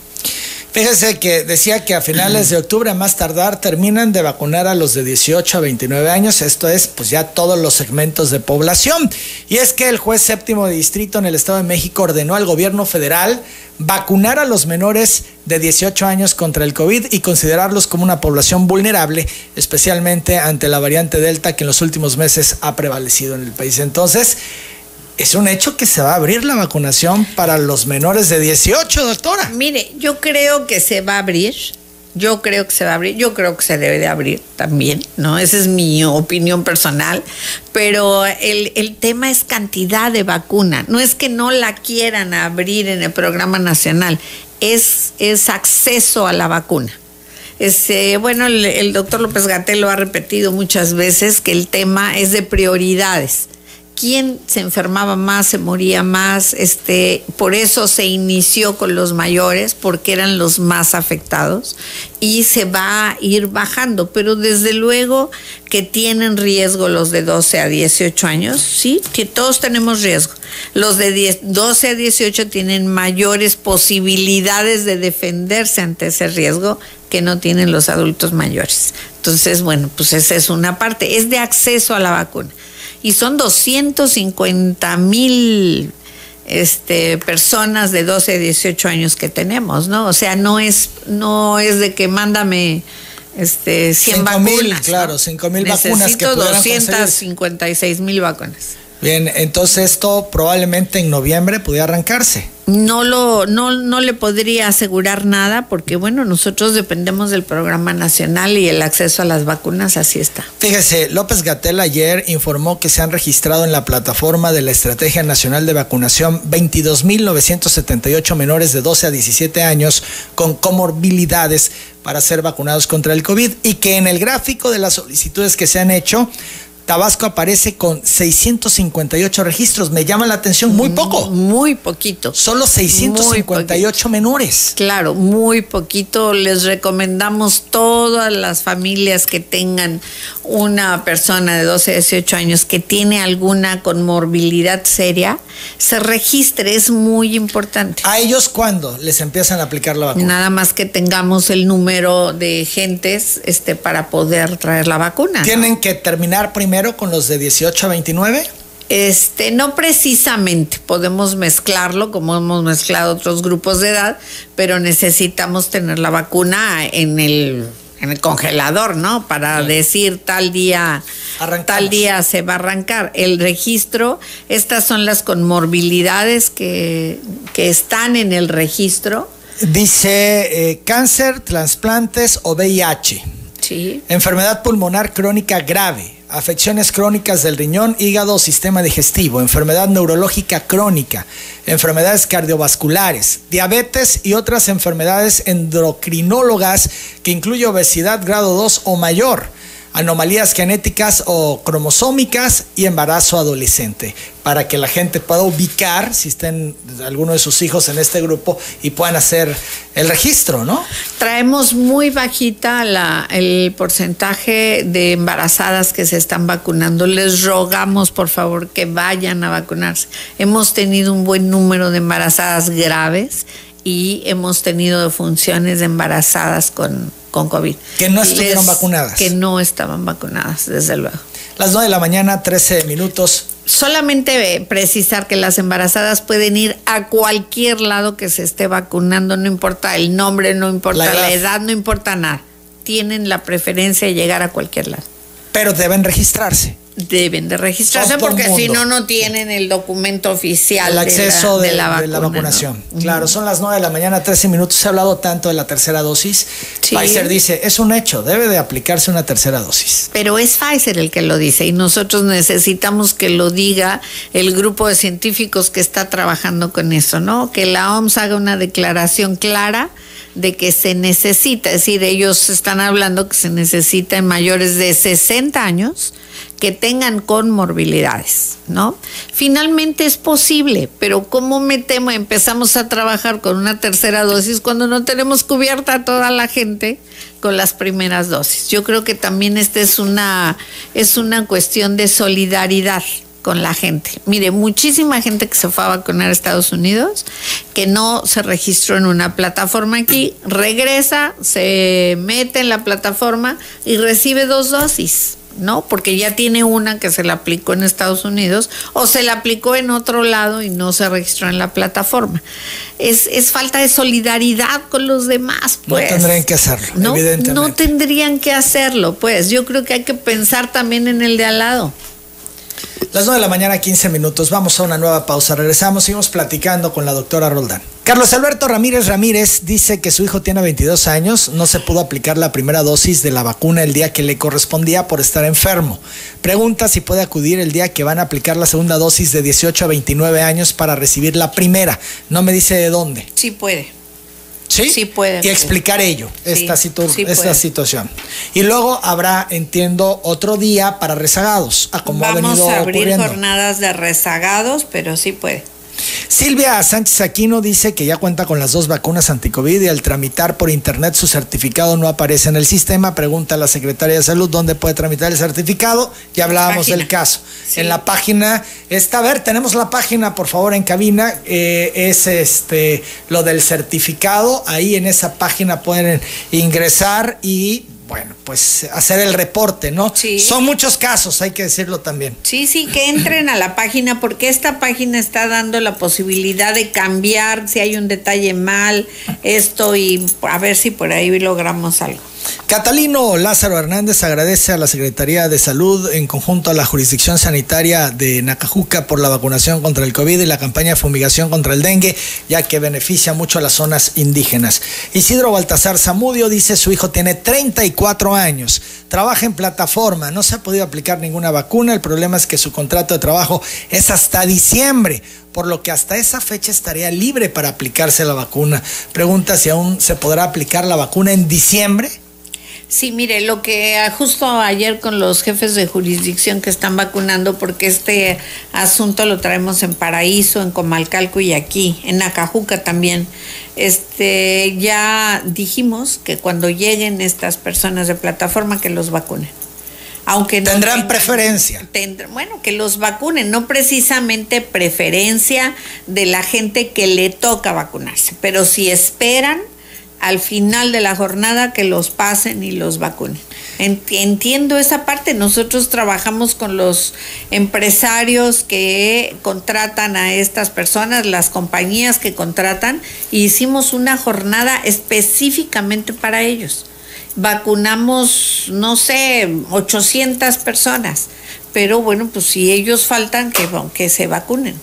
Fíjese que decía que a finales de octubre, a más tardar, terminan de vacunar a los de 18 a 29 años. Esto es, pues ya todos los segmentos de población. Y es que el juez séptimo de distrito en el Estado de México ordenó al gobierno federal vacunar a los menores de 18 años contra el COVID y considerarlos como una población vulnerable, especialmente ante la variante Delta que en los últimos meses ha prevalecido en el país. Entonces, es un hecho que se va a abrir la vacunación para los menores de 18, doctora. Mire, yo creo que se va a abrir. Yo creo que se va a abrir, yo creo que se debe de abrir también, ¿no? Esa es mi opinión personal, pero el, el, tema es cantidad de vacuna, no es que no la quieran abrir en el programa nacional, es, es acceso a la vacuna. Este, bueno, el, el doctor López Gatel lo ha repetido muchas veces que el tema es de prioridades quién se enfermaba más, se moría más, este, por eso se inició con los mayores, porque eran los más afectados, y se va a ir bajando, pero desde luego que tienen riesgo los de 12 a 18 años, sí, que todos tenemos riesgo. Los de 12 a 18 tienen mayores posibilidades de defenderse ante ese riesgo que no tienen los adultos mayores. Entonces, bueno, pues esa es una parte, es de acceso a la vacuna y son 250 mil este, personas de 12 a 18 años que tenemos, ¿no? O sea, no es, no es de que mándame este, 100 vacunas. Mil, claro, 5 mil vacunas que 256 mil vacunas. Bien, entonces esto probablemente en noviembre pudiera arrancarse. No lo, no, no le podría asegurar nada porque bueno, nosotros dependemos del programa nacional y el acceso a las vacunas, así está. Fíjese, López Gatel ayer informó que se han registrado en la plataforma de la Estrategia Nacional de Vacunación 22.978 menores de 12 a 17 años con comorbilidades para ser vacunados contra el COVID y que en el gráfico de las solicitudes que se han hecho Tabasco aparece con 658 registros. Me llama la atención, muy poco. Muy poquito. Solo 658 menores. Claro, muy poquito. Les recomendamos todas las familias que tengan una persona de 12 a 18 años que tiene alguna conmorbilidad seria, se registre, es muy importante. ¿A ellos cuándo les empiezan a aplicar la vacuna? Nada más que tengamos el número de gentes este, para poder traer la vacuna. ¿Tienen que terminar primero con los de 18 a 29? Este, no precisamente, podemos mezclarlo como hemos mezclado otros grupos de edad, pero necesitamos tener la vacuna en el en el congelador, ¿no? Para decir tal día, tal día se va a arrancar. El registro, estas son las conmorbilidades que, que están en el registro. Dice eh, cáncer, trasplantes o VIH. Sí. Enfermedad pulmonar crónica grave afecciones crónicas del riñón, hígado, sistema digestivo, enfermedad neurológica crónica, enfermedades cardiovasculares, diabetes y otras enfermedades endocrinólogas que incluye obesidad grado 2 o mayor anomalías genéticas o cromosómicas y embarazo adolescente, para que la gente pueda ubicar si estén alguno de sus hijos en este grupo y puedan hacer el registro, ¿no? Traemos muy bajita la, el porcentaje de embarazadas que se están vacunando. Les rogamos, por favor, que vayan a vacunarse. Hemos tenido un buen número de embarazadas graves y hemos tenido funciones de embarazadas con, con COVID. Que no estuvieron vacunadas. Que no estaban vacunadas, desde luego. Las 9 de la mañana, 13 minutos. Solamente eh, precisar que las embarazadas pueden ir a cualquier lado que se esté vacunando, no importa el nombre, no importa la edad, la edad no importa nada. Tienen la preferencia de llegar a cualquier lado. Pero deben registrarse deben de registrarse porque si no, no tienen el documento oficial. El acceso de la, vacunación. Claro, son las 9 de la mañana, 13 minutos. Se ha hablado tanto de la tercera dosis. Pfizer dice, es un hecho, debe de aplicarse una tercera dosis. Pero es Pfizer el que lo dice y nosotros necesitamos que lo diga el grupo de científicos que está trabajando con eso, ¿no? Que la OMS haga una declaración clara de que se necesita, es decir, ellos están hablando que se necesita en mayores de 60 años que tengan comorbilidades, ¿no? Finalmente es posible, pero ¿cómo metemos, empezamos a trabajar con una tercera dosis cuando no tenemos cubierta a toda la gente con las primeras dosis? Yo creo que también esta es una, es una cuestión de solidaridad con la gente. Mire, muchísima gente que se fue a vacunar a Estados Unidos, que no se registró en una plataforma aquí, regresa, se mete en la plataforma y recibe dos dosis. ¿No? Porque ya tiene una que se la aplicó en Estados Unidos o se la aplicó en otro lado y no se registró en la plataforma. Es, es falta de solidaridad con los demás, pues. No tendrían que hacerlo, ¿no? evidentemente. No tendrían que hacerlo, pues. Yo creo que hay que pensar también en el de al lado. Las 9 de la mañana, 15 minutos. Vamos a una nueva pausa. Regresamos, seguimos platicando con la doctora Roldán. Carlos Alberto Ramírez Ramírez dice que su hijo tiene 22 años, no se pudo aplicar la primera dosis de la vacuna el día que le correspondía por estar enfermo. Pregunta si puede acudir el día que van a aplicar la segunda dosis de 18 a 29 años para recibir la primera. No me dice de dónde. Sí puede. ¿Sí? Sí puede. Y explicar ello, Sí, esta, situ- sí esta situación. Y luego habrá, entiendo, otro día para rezagados, a como ha Vamos venido a abrir ocurriendo. jornadas de rezagados, pero sí puede. Silvia Sánchez Aquino dice que ya cuenta con las dos vacunas anticovid y al tramitar por internet su certificado no aparece en el sistema. Pregunta a la Secretaría de Salud dónde puede tramitar el certificado. Ya hablábamos Página. del caso. Sí. En la página está, a ver, tenemos la página, por favor, en cabina. eh, es este lo del certificado. Ahí en esa página pueden ingresar y bueno, pues hacer el reporte, ¿no? Sí. Son muchos casos, hay que decirlo también. Sí, sí, que entren a la página porque esta página está dando la posibilidad de cambiar si hay un detalle mal, esto y a ver si por ahí logramos algo. Catalino Lázaro Hernández agradece a la Secretaría de Salud en conjunto a la jurisdicción sanitaria de Nacajuca por la vacunación contra el COVID y la campaña de fumigación contra el dengue, ya que beneficia mucho a las zonas indígenas. Isidro Baltasar Zamudio dice su hijo tiene 34 años, trabaja en plataforma, no se ha podido aplicar ninguna vacuna, el problema es que su contrato de trabajo es hasta diciembre por lo que hasta esa fecha estaría libre para aplicarse la vacuna. Pregunta si aún se podrá aplicar la vacuna en diciembre. Sí, mire, lo que ah, justo ayer con los jefes de jurisdicción que están vacunando, porque este asunto lo traemos en Paraíso, en Comalcalco y aquí, en Acajuca también. Este, ya dijimos que cuando lleguen estas personas de plataforma que los vacunen. Aunque no Tendrán tengan- preferencia. tendr- bueno, que los vacunen, no precisamente preferencia de la gente que le toca vacunarse, pero si esperan al final de la jornada que los pasen y los vacunen. Ent- Entiendo esa parte, nosotros trabajamos con los empresarios que contratan a estas personas, las compañías que contratan, y hicimos una jornada específicamente para ellos vacunamos, no sé, 800 personas. Pero bueno, pues si ellos faltan, que, que se vacunen.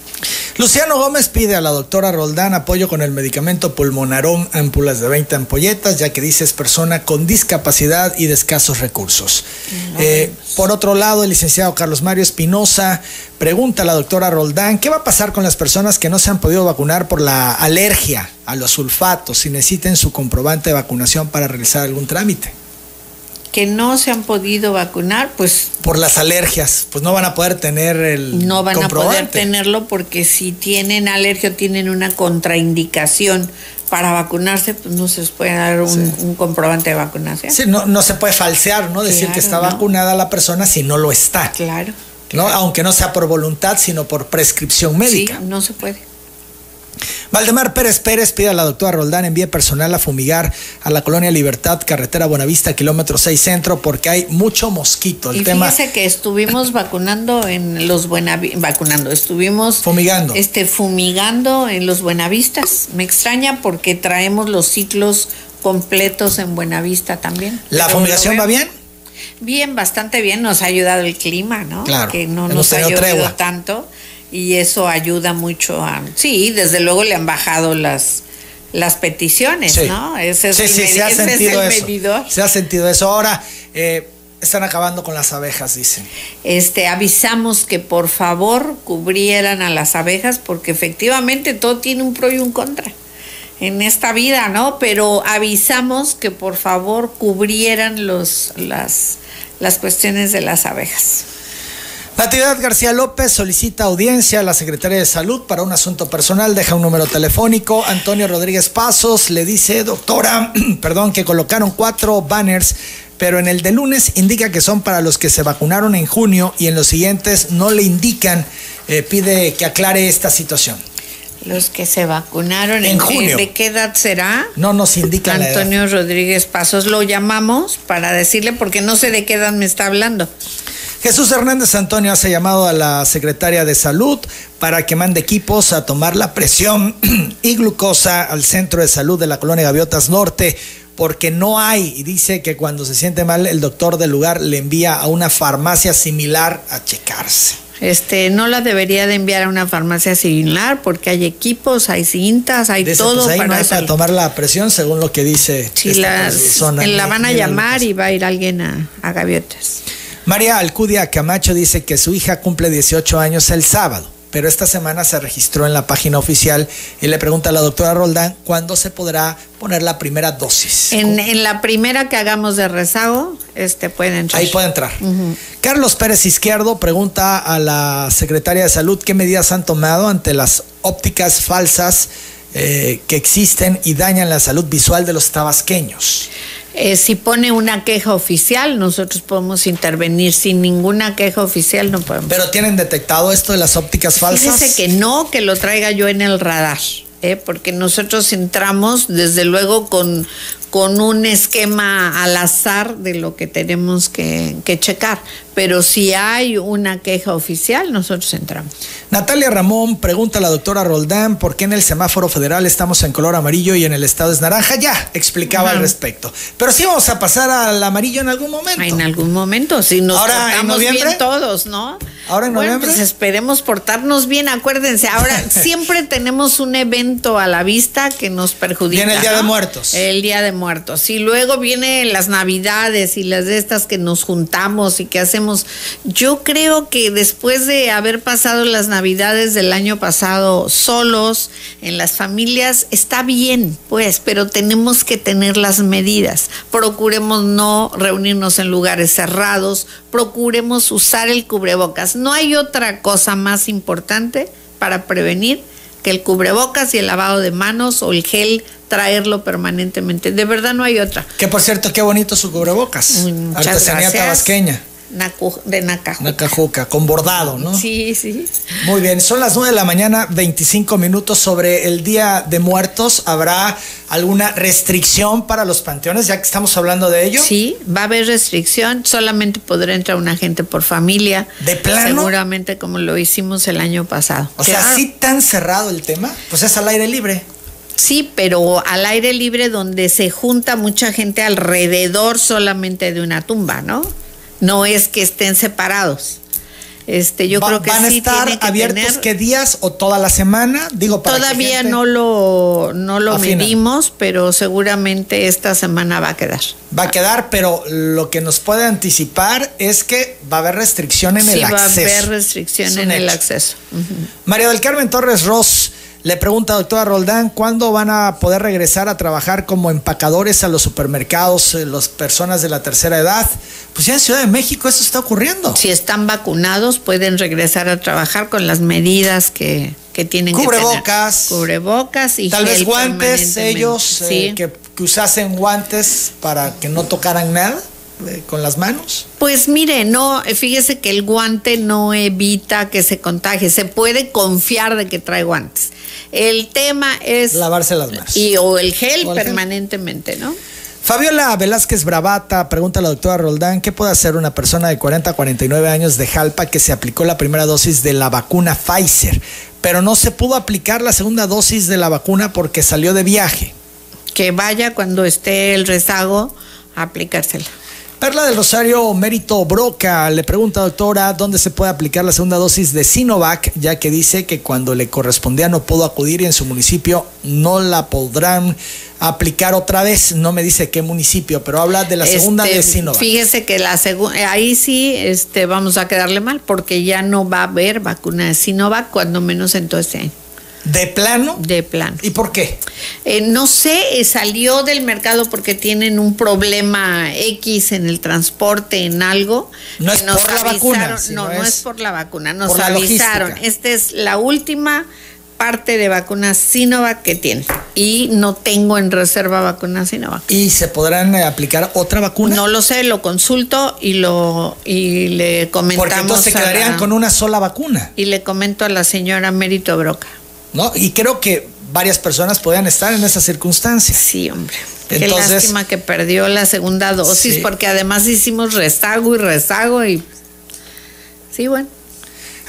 Luciano Gómez pide a la doctora Roldán apoyo con el medicamento pulmonarón ampulas de 20 ampolletas, ya que dice es persona con discapacidad y de escasos recursos. Eh, por otro lado, el licenciado Carlos Mario Espinosa pregunta a la doctora Roldán, ¿qué va a pasar con las personas que no se han podido vacunar por la alergia a los sulfatos si necesiten su comprobante de vacunación para realizar algún trámite? Que no se han podido vacunar, pues Por las alergias, pues no van a poder tener el no van a poder tenerlo porque si tienen alergia o tienen una contraindicación para vacunarse, pues no se les puede dar un, Sí. un comprobante de vacunación. Sí, no, no se puede falsear, ¿no? Decir que está ¿no? vacunada la persona si no lo está. Claro. ¿no? Aunque no sea por voluntad, sino por prescripción médica. Sí, no se puede. Valdemar Pérez Pérez pide a la doctora Roldán envíe personal a fumigar a la colonia Libertad, carretera Buenavista, kilómetro 6 centro, porque hay mucho mosquito. El y tema fíjese que estuvimos vacunando en los Buenavistas, vacunando, estuvimos Fumigando. este fumigando en los Buenavistas. Me extraña porque traemos los ciclos completos en Buenavista también. ¿La fumigación va bien? Bien, bastante bien, nos ha ayudado el clima, ¿no? Claro, Que no nos ha tregua. tanto y eso ayuda mucho a... Sí, desde luego le han bajado las las peticiones, Sí. ¿no? Ese es sí, el, sí, se ha ese es sentido el eso. medidor. Se ha sentido eso. Ahora, eh, están acabando con las abejas, dicen. este, avisamos que por favor cubrieran a las abejas porque efectivamente todo tiene un pro y un contra en esta vida, ¿no? Pero avisamos que por favor cubrieran los, las, las cuestiones de las abejas. Natividad García López solicita audiencia a la Secretaría de Salud para un asunto personal, deja un número telefónico. Antonio Rodríguez Pasos le dice, doctora, <clears throat> perdón, que colocaron cuatro banners, pero en el de lunes indica que son para los que se vacunaron en junio y en los siguientes no le indican. Eh, pide que aclare esta situación. Los que se vacunaron En junio. ¿De qué edad será? No nos la edad. Antonio Rodríguez Pasos lo llamamos para decirle porque no sé de qué edad me está hablando. Jesús Hernández Antonio hace llamado a la secretaria de Salud para que mande equipos a tomar la presión <clears throat> y glucosa al centro de salud de la colonia Gaviotas Norte, porque no hay, y dice que cuando se siente mal, el doctor del lugar le envía a una farmacia similar a checarse. Este, no la debería de enviar a una farmacia similar porque hay equipos, hay cintas, hay Dice, todo pues ahí para no hay para tomar la presión, según lo que dice Si esta las- persona. la van a llamar y va a ir alguien a, a gaviotas. María Alcudia Camacho dice que su hija cumple 18 años el sábado pero esta semana se registró en la página oficial y le pregunta a la doctora Roldán cuándo se podrá poner la primera dosis. En, en la primera que hagamos de rezago, este puede entrar. Ahí puede entrar. Carlos Pérez Izquierdo pregunta a la secretaria de Salud qué medidas han tomado ante las ópticas falsas eh, que existen y dañan la salud visual de los tabasqueños. Eh, si pone una queja oficial, nosotros podemos intervenir. Sin ninguna queja oficial no podemos. ¿Pero tienen detectado esto de las ópticas falsas? Fíjese que no, que lo traiga yo en el radar. ¿Eh? porque nosotros entramos desde luego con, con un esquema al azar de lo que tenemos que, que, checar. Pero si hay una queja oficial, nosotros entramos. Natalia Ramón pregunta a la doctora Roldán por qué en el semáforo federal estamos en color amarillo y en el estado es naranja. Ya explicaba al respecto. Pero sí vamos a pasar al amarillo en algún momento. En algún momento, si nos Ahora, portamos bien todos, ¿no? Ahora en bueno, noviembre. Pues esperemos portarnos bien. Acuérdense, ahora <laughs> siempre tenemos un evento a la vista que nos perjudica. Viene el Día ¿no? de Muertos. El Día de Muertos. Y luego vienen las Navidades y las de estas que nos juntamos y que hacemos. Yo creo que después de haber pasado las Navidades del año pasado solos, en las familias, está bien, pues, pero tenemos que tener las medidas. Procuremos no reunirnos en lugares cerrados, procuremos usar el cubrebocas. No hay otra cosa más importante para prevenir que el cubrebocas y el lavado de manos o el gel traerlo permanentemente. De verdad no hay otra. Que por cierto, qué bonito su cubrebocas. Muchas Artesanía gracias. tabasqueña. De Nacajo. Nacajuca, con bordado, ¿no? Sí, sí. Muy bien, son las 9 de la mañana, 25 minutos sobre el Día de Muertos. ¿Habrá alguna restricción para los panteones, ya que estamos hablando de ello? Sí, va a haber restricción, solamente podrá entrar una gente por familia. ¿De plano? Seguramente como lo hicimos el año pasado. O sea. ¿sí tan cerrado el tema? Pues es al aire libre. Sí, pero al aire libre donde se junta mucha gente alrededor solamente de una tumba, ¿no? No es que estén separados. Este, yo Va- creo que ¿Van a sí estar tiene que abiertos tener- qué días o toda la semana? Digo, para Todavía no lo, no lo medimos, pero seguramente esta semana va a quedar. Va a quedar, pero lo que nos puede anticipar es que va a haber restricción en sí, el va a acceso. haber restricción en el acceso. María del Carmen Torres Ross le pregunta a doctora Roldán cuándo van a poder regresar a trabajar como empacadores a los supermercados, eh, las personas de la tercera edad. Pues ya en Ciudad de México eso está ocurriendo. Si están vacunados, pueden regresar a trabajar con las medidas que, que tienen Cubrebocas. que tener. Cubrebocas y Tal vez guantes, ellos eh, que, que usasen guantes para que no tocaran nada con las manos. Pues mire, no, fíjese que el guante no evita que se contagie. Se puede confiar de que trae guantes. El tema es Lavarse las manos. y o el gel O el gel. permanentemente, ¿no? Fabiola Velázquez Bravata pregunta a la doctora Roldán, ¿qué puede hacer una persona de 40 a 49 años de Jalpa que se aplicó la primera dosis de la vacuna Pfizer, pero no se pudo aplicar la segunda dosis de la vacuna porque salió de viaje? Que vaya cuando esté el rezago a aplicársela. Perla del Rosario Mérito Broca le pregunta, doctora, ¿dónde se puede aplicar la segunda dosis de Sinovac? Ya que dice que cuando le correspondía no pudo acudir y en su municipio no la podrán aplicar otra vez. No me dice qué municipio, pero habla de la segunda Este, de Sinovac. Fíjese que la segunda, ahí sí este, vamos a quedarle mal porque ya no va a haber vacuna de Sinovac, cuando menos en todo este año, ¿De plano? de plano. ¿Y por qué? Eh, no sé, eh, salió del mercado porque tienen un problema X en el transporte, en algo. No es por la vacuna, No, no es por la vacuna. Nos por avisaron. Esta es la última parte de vacunas Sinovac que tiene. Y no tengo en reserva vacunas Sinovac. ¿Y se podrán eh, aplicar otra vacuna? No lo sé, lo consulto y lo y le comentamos. Porque entonces se la- quedarían con una sola vacuna, Y le comento a la señora Mérito Broca. ¿No? Y creo que varias personas podrían estar en esas circunstancias. Sí, hombre. Qué Entonces- lástima que perdió la segunda dosis, Sí. porque además hicimos rezago y rezago y. Sí, bueno.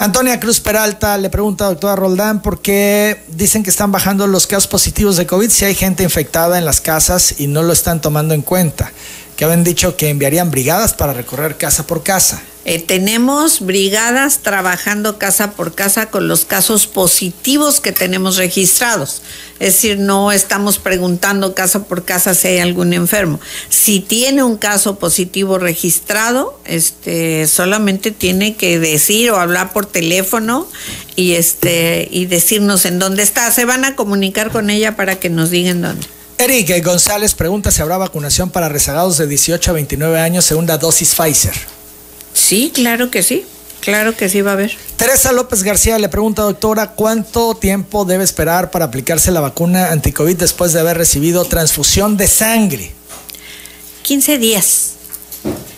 Antonia Cruz Peralta le pregunta a doctora Roldán por qué dicen que están bajando los casos positivos de COVID si hay gente infectada en las casas y no lo están tomando en cuenta. Que habían dicho que enviarían brigadas para recorrer casa por casa. Eh, tenemos brigadas trabajando casa por casa con los casos positivos que tenemos registrados. Es decir, no estamos preguntando casa por casa si hay algún enfermo. Si tiene un caso positivo registrado, este, solamente tiene que decir o hablar por teléfono y, este, y decirnos en dónde está. Se van a comunicar con ella para que nos digan dónde. Eric González pregunta si habrá vacunación para rezagados de 18 a 29 años, segunda dosis Pfizer. Sí, claro que sí. Claro que sí va a haber. Teresa López García le pregunta, doctora, ¿cuánto tiempo debe esperar para aplicarse la vacuna anticovid después de haber recibido transfusión de sangre? 15 días,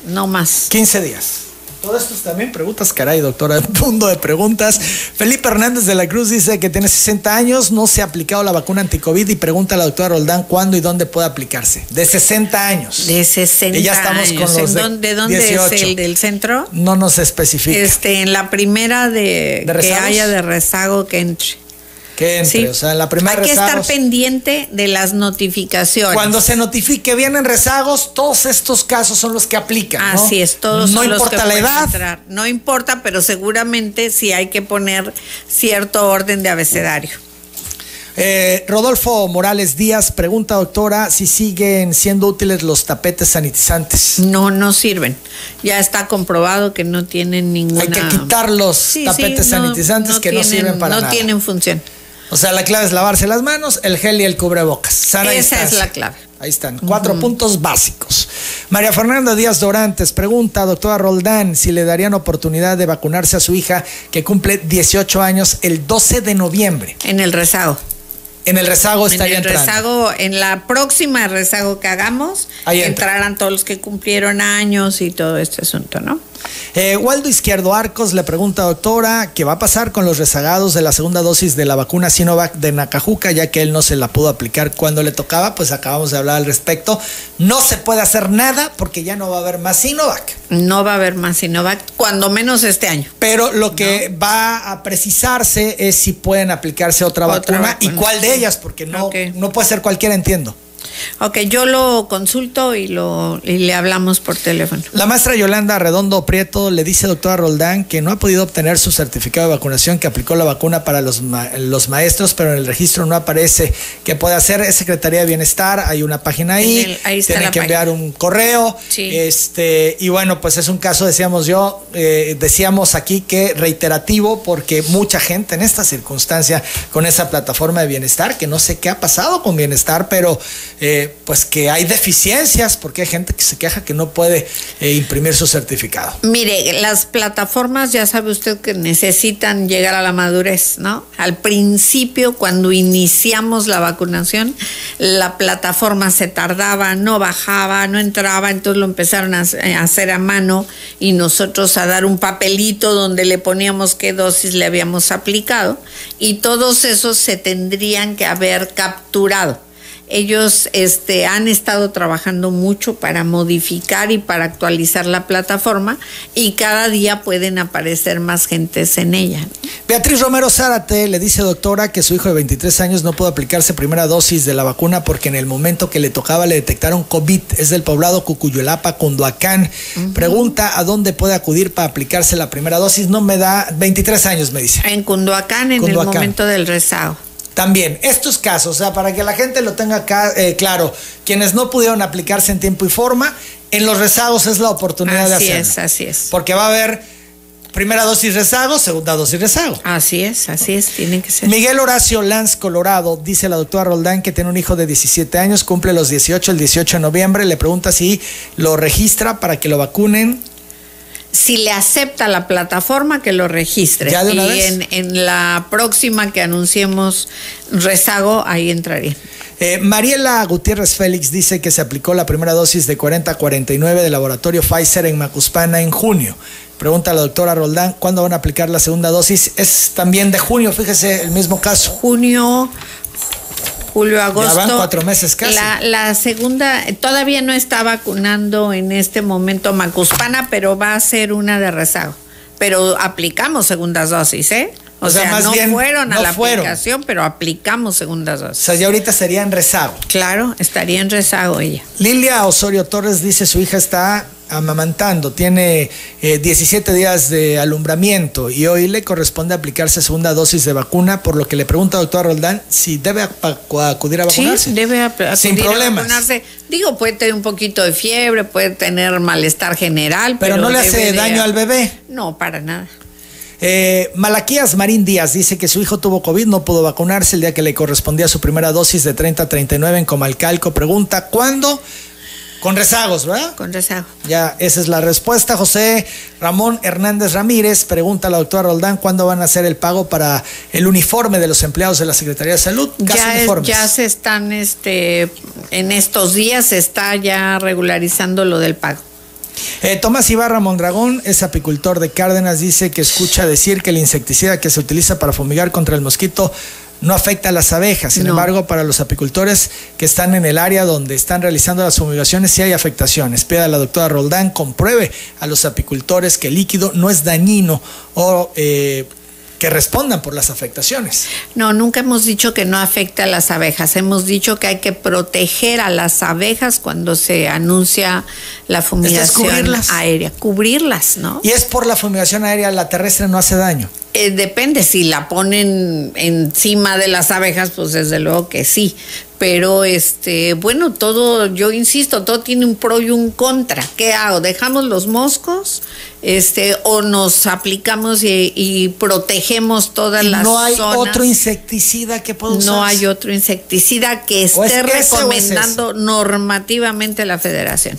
no más. 15 días. Todo esto es también preguntas, caray, doctora, un <laughs> mundo de preguntas. Felipe Hernández de la Cruz dice que tiene 60 años, no se ha aplicado la vacuna anticovid y pregunta a la doctora Roldán cuándo y dónde puede aplicarse. De 60 años. De 60 Y ya estamos años. con los ¿En de dónde, dónde 18. es el del centro? No nos especifica. Este, en la primera de, ¿De que haya de rezago que entre. Que entre, Sí. o sea, en la primera Hay que estar pendiente de las notificaciones. Cuando se notifique vienen rezagos, todos estos casos son los que aplican. ¿no? Así es, todos No son los importa que la edad. entrar. No importa, pero seguramente sí hay que poner cierto orden de abecedario. Eh, Rodolfo Morales Díaz pregunta, doctora, si siguen siendo útiles los tapetes sanitizantes. No, no sirven. Ya está comprobado que no tienen ninguna. Hay que quitar los Sí, tapetes sí, no- sanitizantes que no sirven para No nada. tienen función. O sea, la clave es lavarse las manos, el gel y el cubrebocas. Sana Esa es la clave. Ahí están, cuatro puntos básicos. María Fernanda Díaz Dorantes pregunta, doctora Roldán, si le darían oportunidad de vacunarse a su hija que cumple 18 años el 12 de noviembre. En el rezago. En el rezago En estaría el entrando. rezago, en la próxima rezago que hagamos, Ahí entra. entrarán todos los que cumplieron años y todo este asunto, ¿no? Eh, Waldo Izquierdo Arcos le pregunta, doctora, ¿qué va a pasar con los rezagados de la segunda dosis de la vacuna Sinovac de Nacajuca, ya que él no se la pudo aplicar cuando le tocaba? Pues acabamos de hablar al respecto. No se puede hacer nada porque ya no va a haber más Sinovac. No va a haber más Sinovac, cuando menos este año. Pero lo que va a precisarse es si pueden aplicarse otra, Otra vacuna, y vacuna, cuál de ellas, porque no, no puede ser cualquiera, entiendo. Ok, yo lo consulto y, lo, y le hablamos por teléfono. La maestra Yolanda Redondo Prieto le dice, doctora Roldán, que no ha podido obtener su certificado de vacunación, que aplicó la vacuna para los, ma- los maestros, pero en el registro no aparece. ¿Qué puede hacer? Es Secretaría de Bienestar, hay una página ahí, el- ahí está tiene la que enviar un correo. Sí. Este, y bueno, pues es un caso, decíamos yo, eh, decíamos aquí que reiterativo, porque mucha gente en esta circunstancia con esa plataforma de bienestar, que no sé qué ha pasado con bienestar, pero eh, pues que hay deficiencias, porque hay gente que se queja que no puede eh, imprimir su certificado. Mire, las plataformas ya sabe usted que necesitan llegar a la madurez, ¿no? Al principio, cuando iniciamos la vacunación, la plataforma se tardaba, no bajaba, no entraba, entonces lo empezaron a hacer- a hacer a mano y nosotros a dar un papelito donde le poníamos qué dosis le habíamos aplicado y todos esos se tendrían que haber capturado. Ellos este, han estado trabajando mucho para modificar y para actualizar la plataforma y cada día pueden aparecer más gentes en ella. Beatriz Romero Zárate le dice, doctora, que su hijo de 23 años no pudo aplicarse primera dosis de la vacuna porque en el momento que le tocaba le detectaron COVID. Es del poblado Cucuyolapa, Cunduacán. Pregunta a dónde puede acudir para aplicarse la primera dosis. No me da 23 años, me dice. En Cunduacán, en Cunduacán. el momento del rezago. También, estos casos, o sea, para que la gente lo tenga acá, eh, claro, quienes no pudieron aplicarse en tiempo y forma, en los rezagos es la oportunidad de Así hacerlo. es, así es. Porque va a haber primera dosis rezago, segunda dosis rezago. Así es, así es, tiene que ser. Miguel Horacio Lanz Colorado, dice la doctora Roldán que tiene un hijo de 17 años, cumple los 18 el 18 de noviembre, le pregunta si lo registra para que lo vacunen. Si le acepta la plataforma, que lo registre. ¿Ya de una y vez? En, en la próxima que anunciemos rezago, ahí entraría. Eh, Mariela Gutiérrez Félix dice que se aplicó la primera dosis de 40 a 49 del laboratorio Pfizer en Macuspana en junio. Pregunta a la doctora Roldán, ¿cuándo van a aplicar la segunda dosis? Es también de junio, fíjese, el mismo caso. junio, julio, agosto. van cuatro meses casi. La, la segunda, todavía no está vacunando en este momento Macuspana, pero va a ser una de rezago. Pero aplicamos segundas dosis, ¿eh? O, sea, no fueron a la aplicación, pero aplicamos segundas dosis. O sea, ya ahorita sería en rezago. Claro, estaría en rezago ella. Lilia Osorio Torres dice su hija está amamantando, tiene 17 eh, días de alumbramiento y hoy le corresponde aplicarse segunda dosis de vacuna, por lo que le pregunta al doctor Roldán si debe acudir a vacunarse. Sí, debe acudir Sin problemas. a vacunarse. Digo, puede tener un poquito de fiebre, puede tener malestar general. Pero, no le hace daño al bebé. No, para nada. Eh, Malaquías Marín Díaz dice que su hijo tuvo COVID, no pudo vacunarse el día que le correspondía su primera dosis de 30 a 39 en Comalcalco. Pregunta, ¿cuándo? Con rezagos, ¿verdad? Con rezagos. Ya, esa es la respuesta. José Ramón Hernández Ramírez pregunta a la doctora Roldán cuándo van a hacer el pago para el uniforme de los empleados de la Secretaría de Salud. Ya, ya se están, este, en estos días se está ya regularizando lo del pago. Eh, Tomás Ibarra Mondragón es apicultor de Cárdenas, dice que escucha decir que el insecticida que se utiliza para fumigar contra el mosquito no afecta a las abejas. Sin embargo, para los apicultores que están en el área donde están realizando las fumigaciones, sí hay afectaciones. Pida a la doctora Roldán compruebe a los apicultores que el líquido no es dañino o eh, que respondan por las afectaciones. No, nunca hemos dicho que no afecta a las abejas. Hemos dicho que hay que proteger a las abejas cuando se anuncia la fumigación aérea. Cubrirlas, ¿no? Y es por la fumigación aérea, la terrestre no hace daño. Eh, depende, si la ponen encima de las abejas, pues desde luego que sí. Pero este, bueno, todo, yo insisto, todo tiene un pro y un contra. ¿Qué hago? ¿Dejamos los moscos? Este, o nos aplicamos y, protegemos todas las no hay zonas? otro insecticida que pueda usar. No hay otro insecticida que esté recomendando normativamente la federación.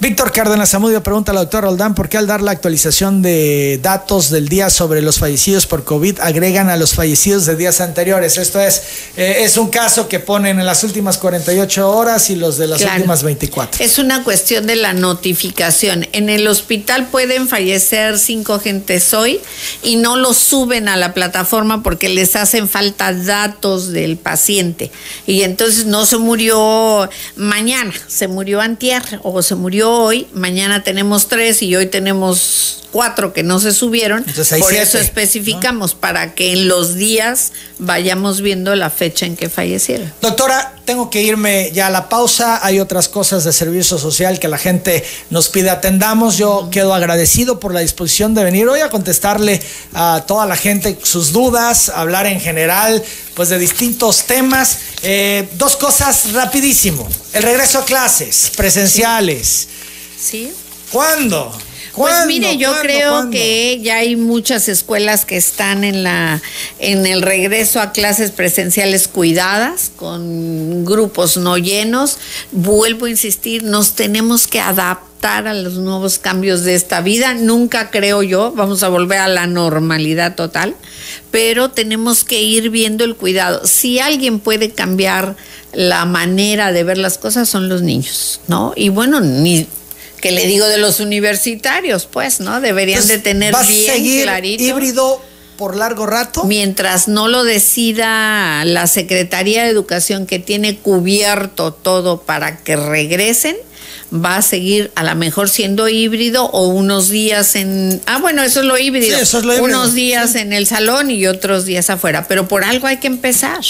Víctor Cárdenas Zamudio pregunta al doctor Roldán por qué al dar la actualización de datos del día sobre los fallecidos por COVID agregan a los fallecidos de días anteriores. Esto es, eh, es un caso que ponen en las últimas 48 horas y los de las últimas 24. Es una cuestión de la notificación. En el hospital pueden fallecer cinco gentes hoy y no los suben a la plataforma porque les hacen falta datos del paciente. Y entonces no se murió mañana, se murió antier o se murió hoy, mañana tenemos tres y hoy tenemos cuatro que no se subieron. Por eso especificamos, para que en los días vayamos viendo la fecha en que fallecieron. Doctora, tengo que irme ya a la pausa. Hay otras cosas de servicio social que la gente nos pide atendamos. Yo quedo agradecido por la disposición de venir hoy a contestarle a toda la gente sus dudas, hablar en general, pues de distintos temas. Eh, dos cosas rapidísimo. El regreso a clases presenciales. Sí. ¿Cuándo? Pues mire, yo creo que ya hay muchas escuelas que están en la en el regreso a clases presenciales cuidadas con grupos no llenos. Vuelvo a insistir, nos tenemos que adaptar a los nuevos cambios de esta vida. Nunca creo yo, vamos a volver a la normalidad total, pero tenemos que ir viendo el cuidado. Si alguien puede cambiar la manera de ver las cosas son los niños, ¿no? Y bueno, ni que le digo de los universitarios, pues, ¿no? Deberían de tener bien seguir clarito. híbrido por largo rato? Mientras no lo decida la Secretaría de Educación que tiene cubierto todo para que regresen, va a seguir a lo mejor siendo híbrido o unos días en... Ah, bueno, eso es lo híbrido. eso es lo híbrido. Unos días en el salón y otros días afuera, pero por algo hay que empezar.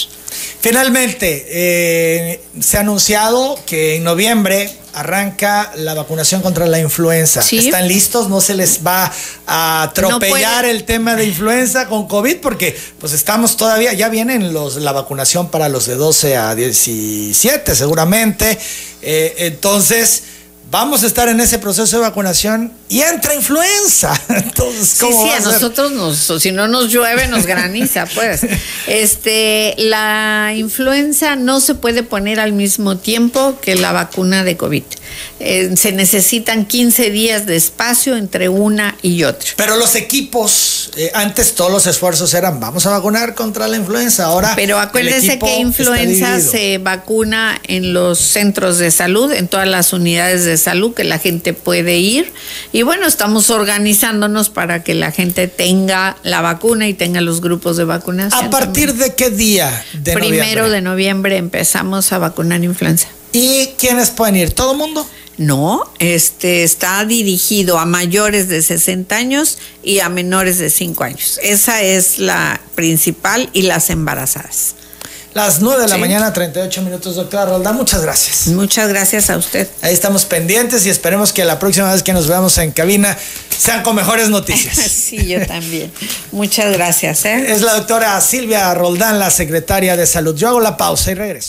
Finalmente, eh, se ha anunciado que en noviembre arranca la vacunación contra la influenza. ¿Están listos? ¿No se les va a atropellar el tema de influenza con COVID? Porque pues estamos todavía, ya vienen los, la vacunación para los de 12 a 17 seguramente. Eh, entonces vamos a estar en ese proceso de vacunación y entra influenza. <laughs> Entonces, ¿cómo sí, sí, a, nosotros nos, si no nos llueve, nos graniza, pues. <laughs> Este, la influenza no se puede poner al mismo tiempo que la vacuna de COVID. Eh, se necesitan 15 días de espacio entre una y otra. Pero los equipos, eh, antes todos los esfuerzos eran vamos a vacunar contra la influenza, ahora. Pero acuérdese que influenza se vacuna en los centros de salud, en todas las unidades de salud que la gente puede ir. Y bueno, estamos organizándonos para que la gente tenga la vacuna y tenga los grupos de vacunación. ¿A partir de qué día? Primero de noviembre empezamos a vacunar influenza. ¿Y quiénes pueden ir? ¿Todo mundo? No, este está dirigido a mayores de 60 años y a menores de 5 años. Esa es la principal y las embarazadas. Las 9 de la Sí. mañana, 38 minutos, doctora Roldán. Muchas gracias. Muchas gracias a usted. Ahí estamos pendientes y esperemos que la próxima vez que nos veamos en cabina sean con mejores noticias. <laughs> Sí, yo también. Muchas gracias. ¿eh? Es la doctora Silvia Roldán, la secretaria de Salud. Yo hago la pausa y regreso.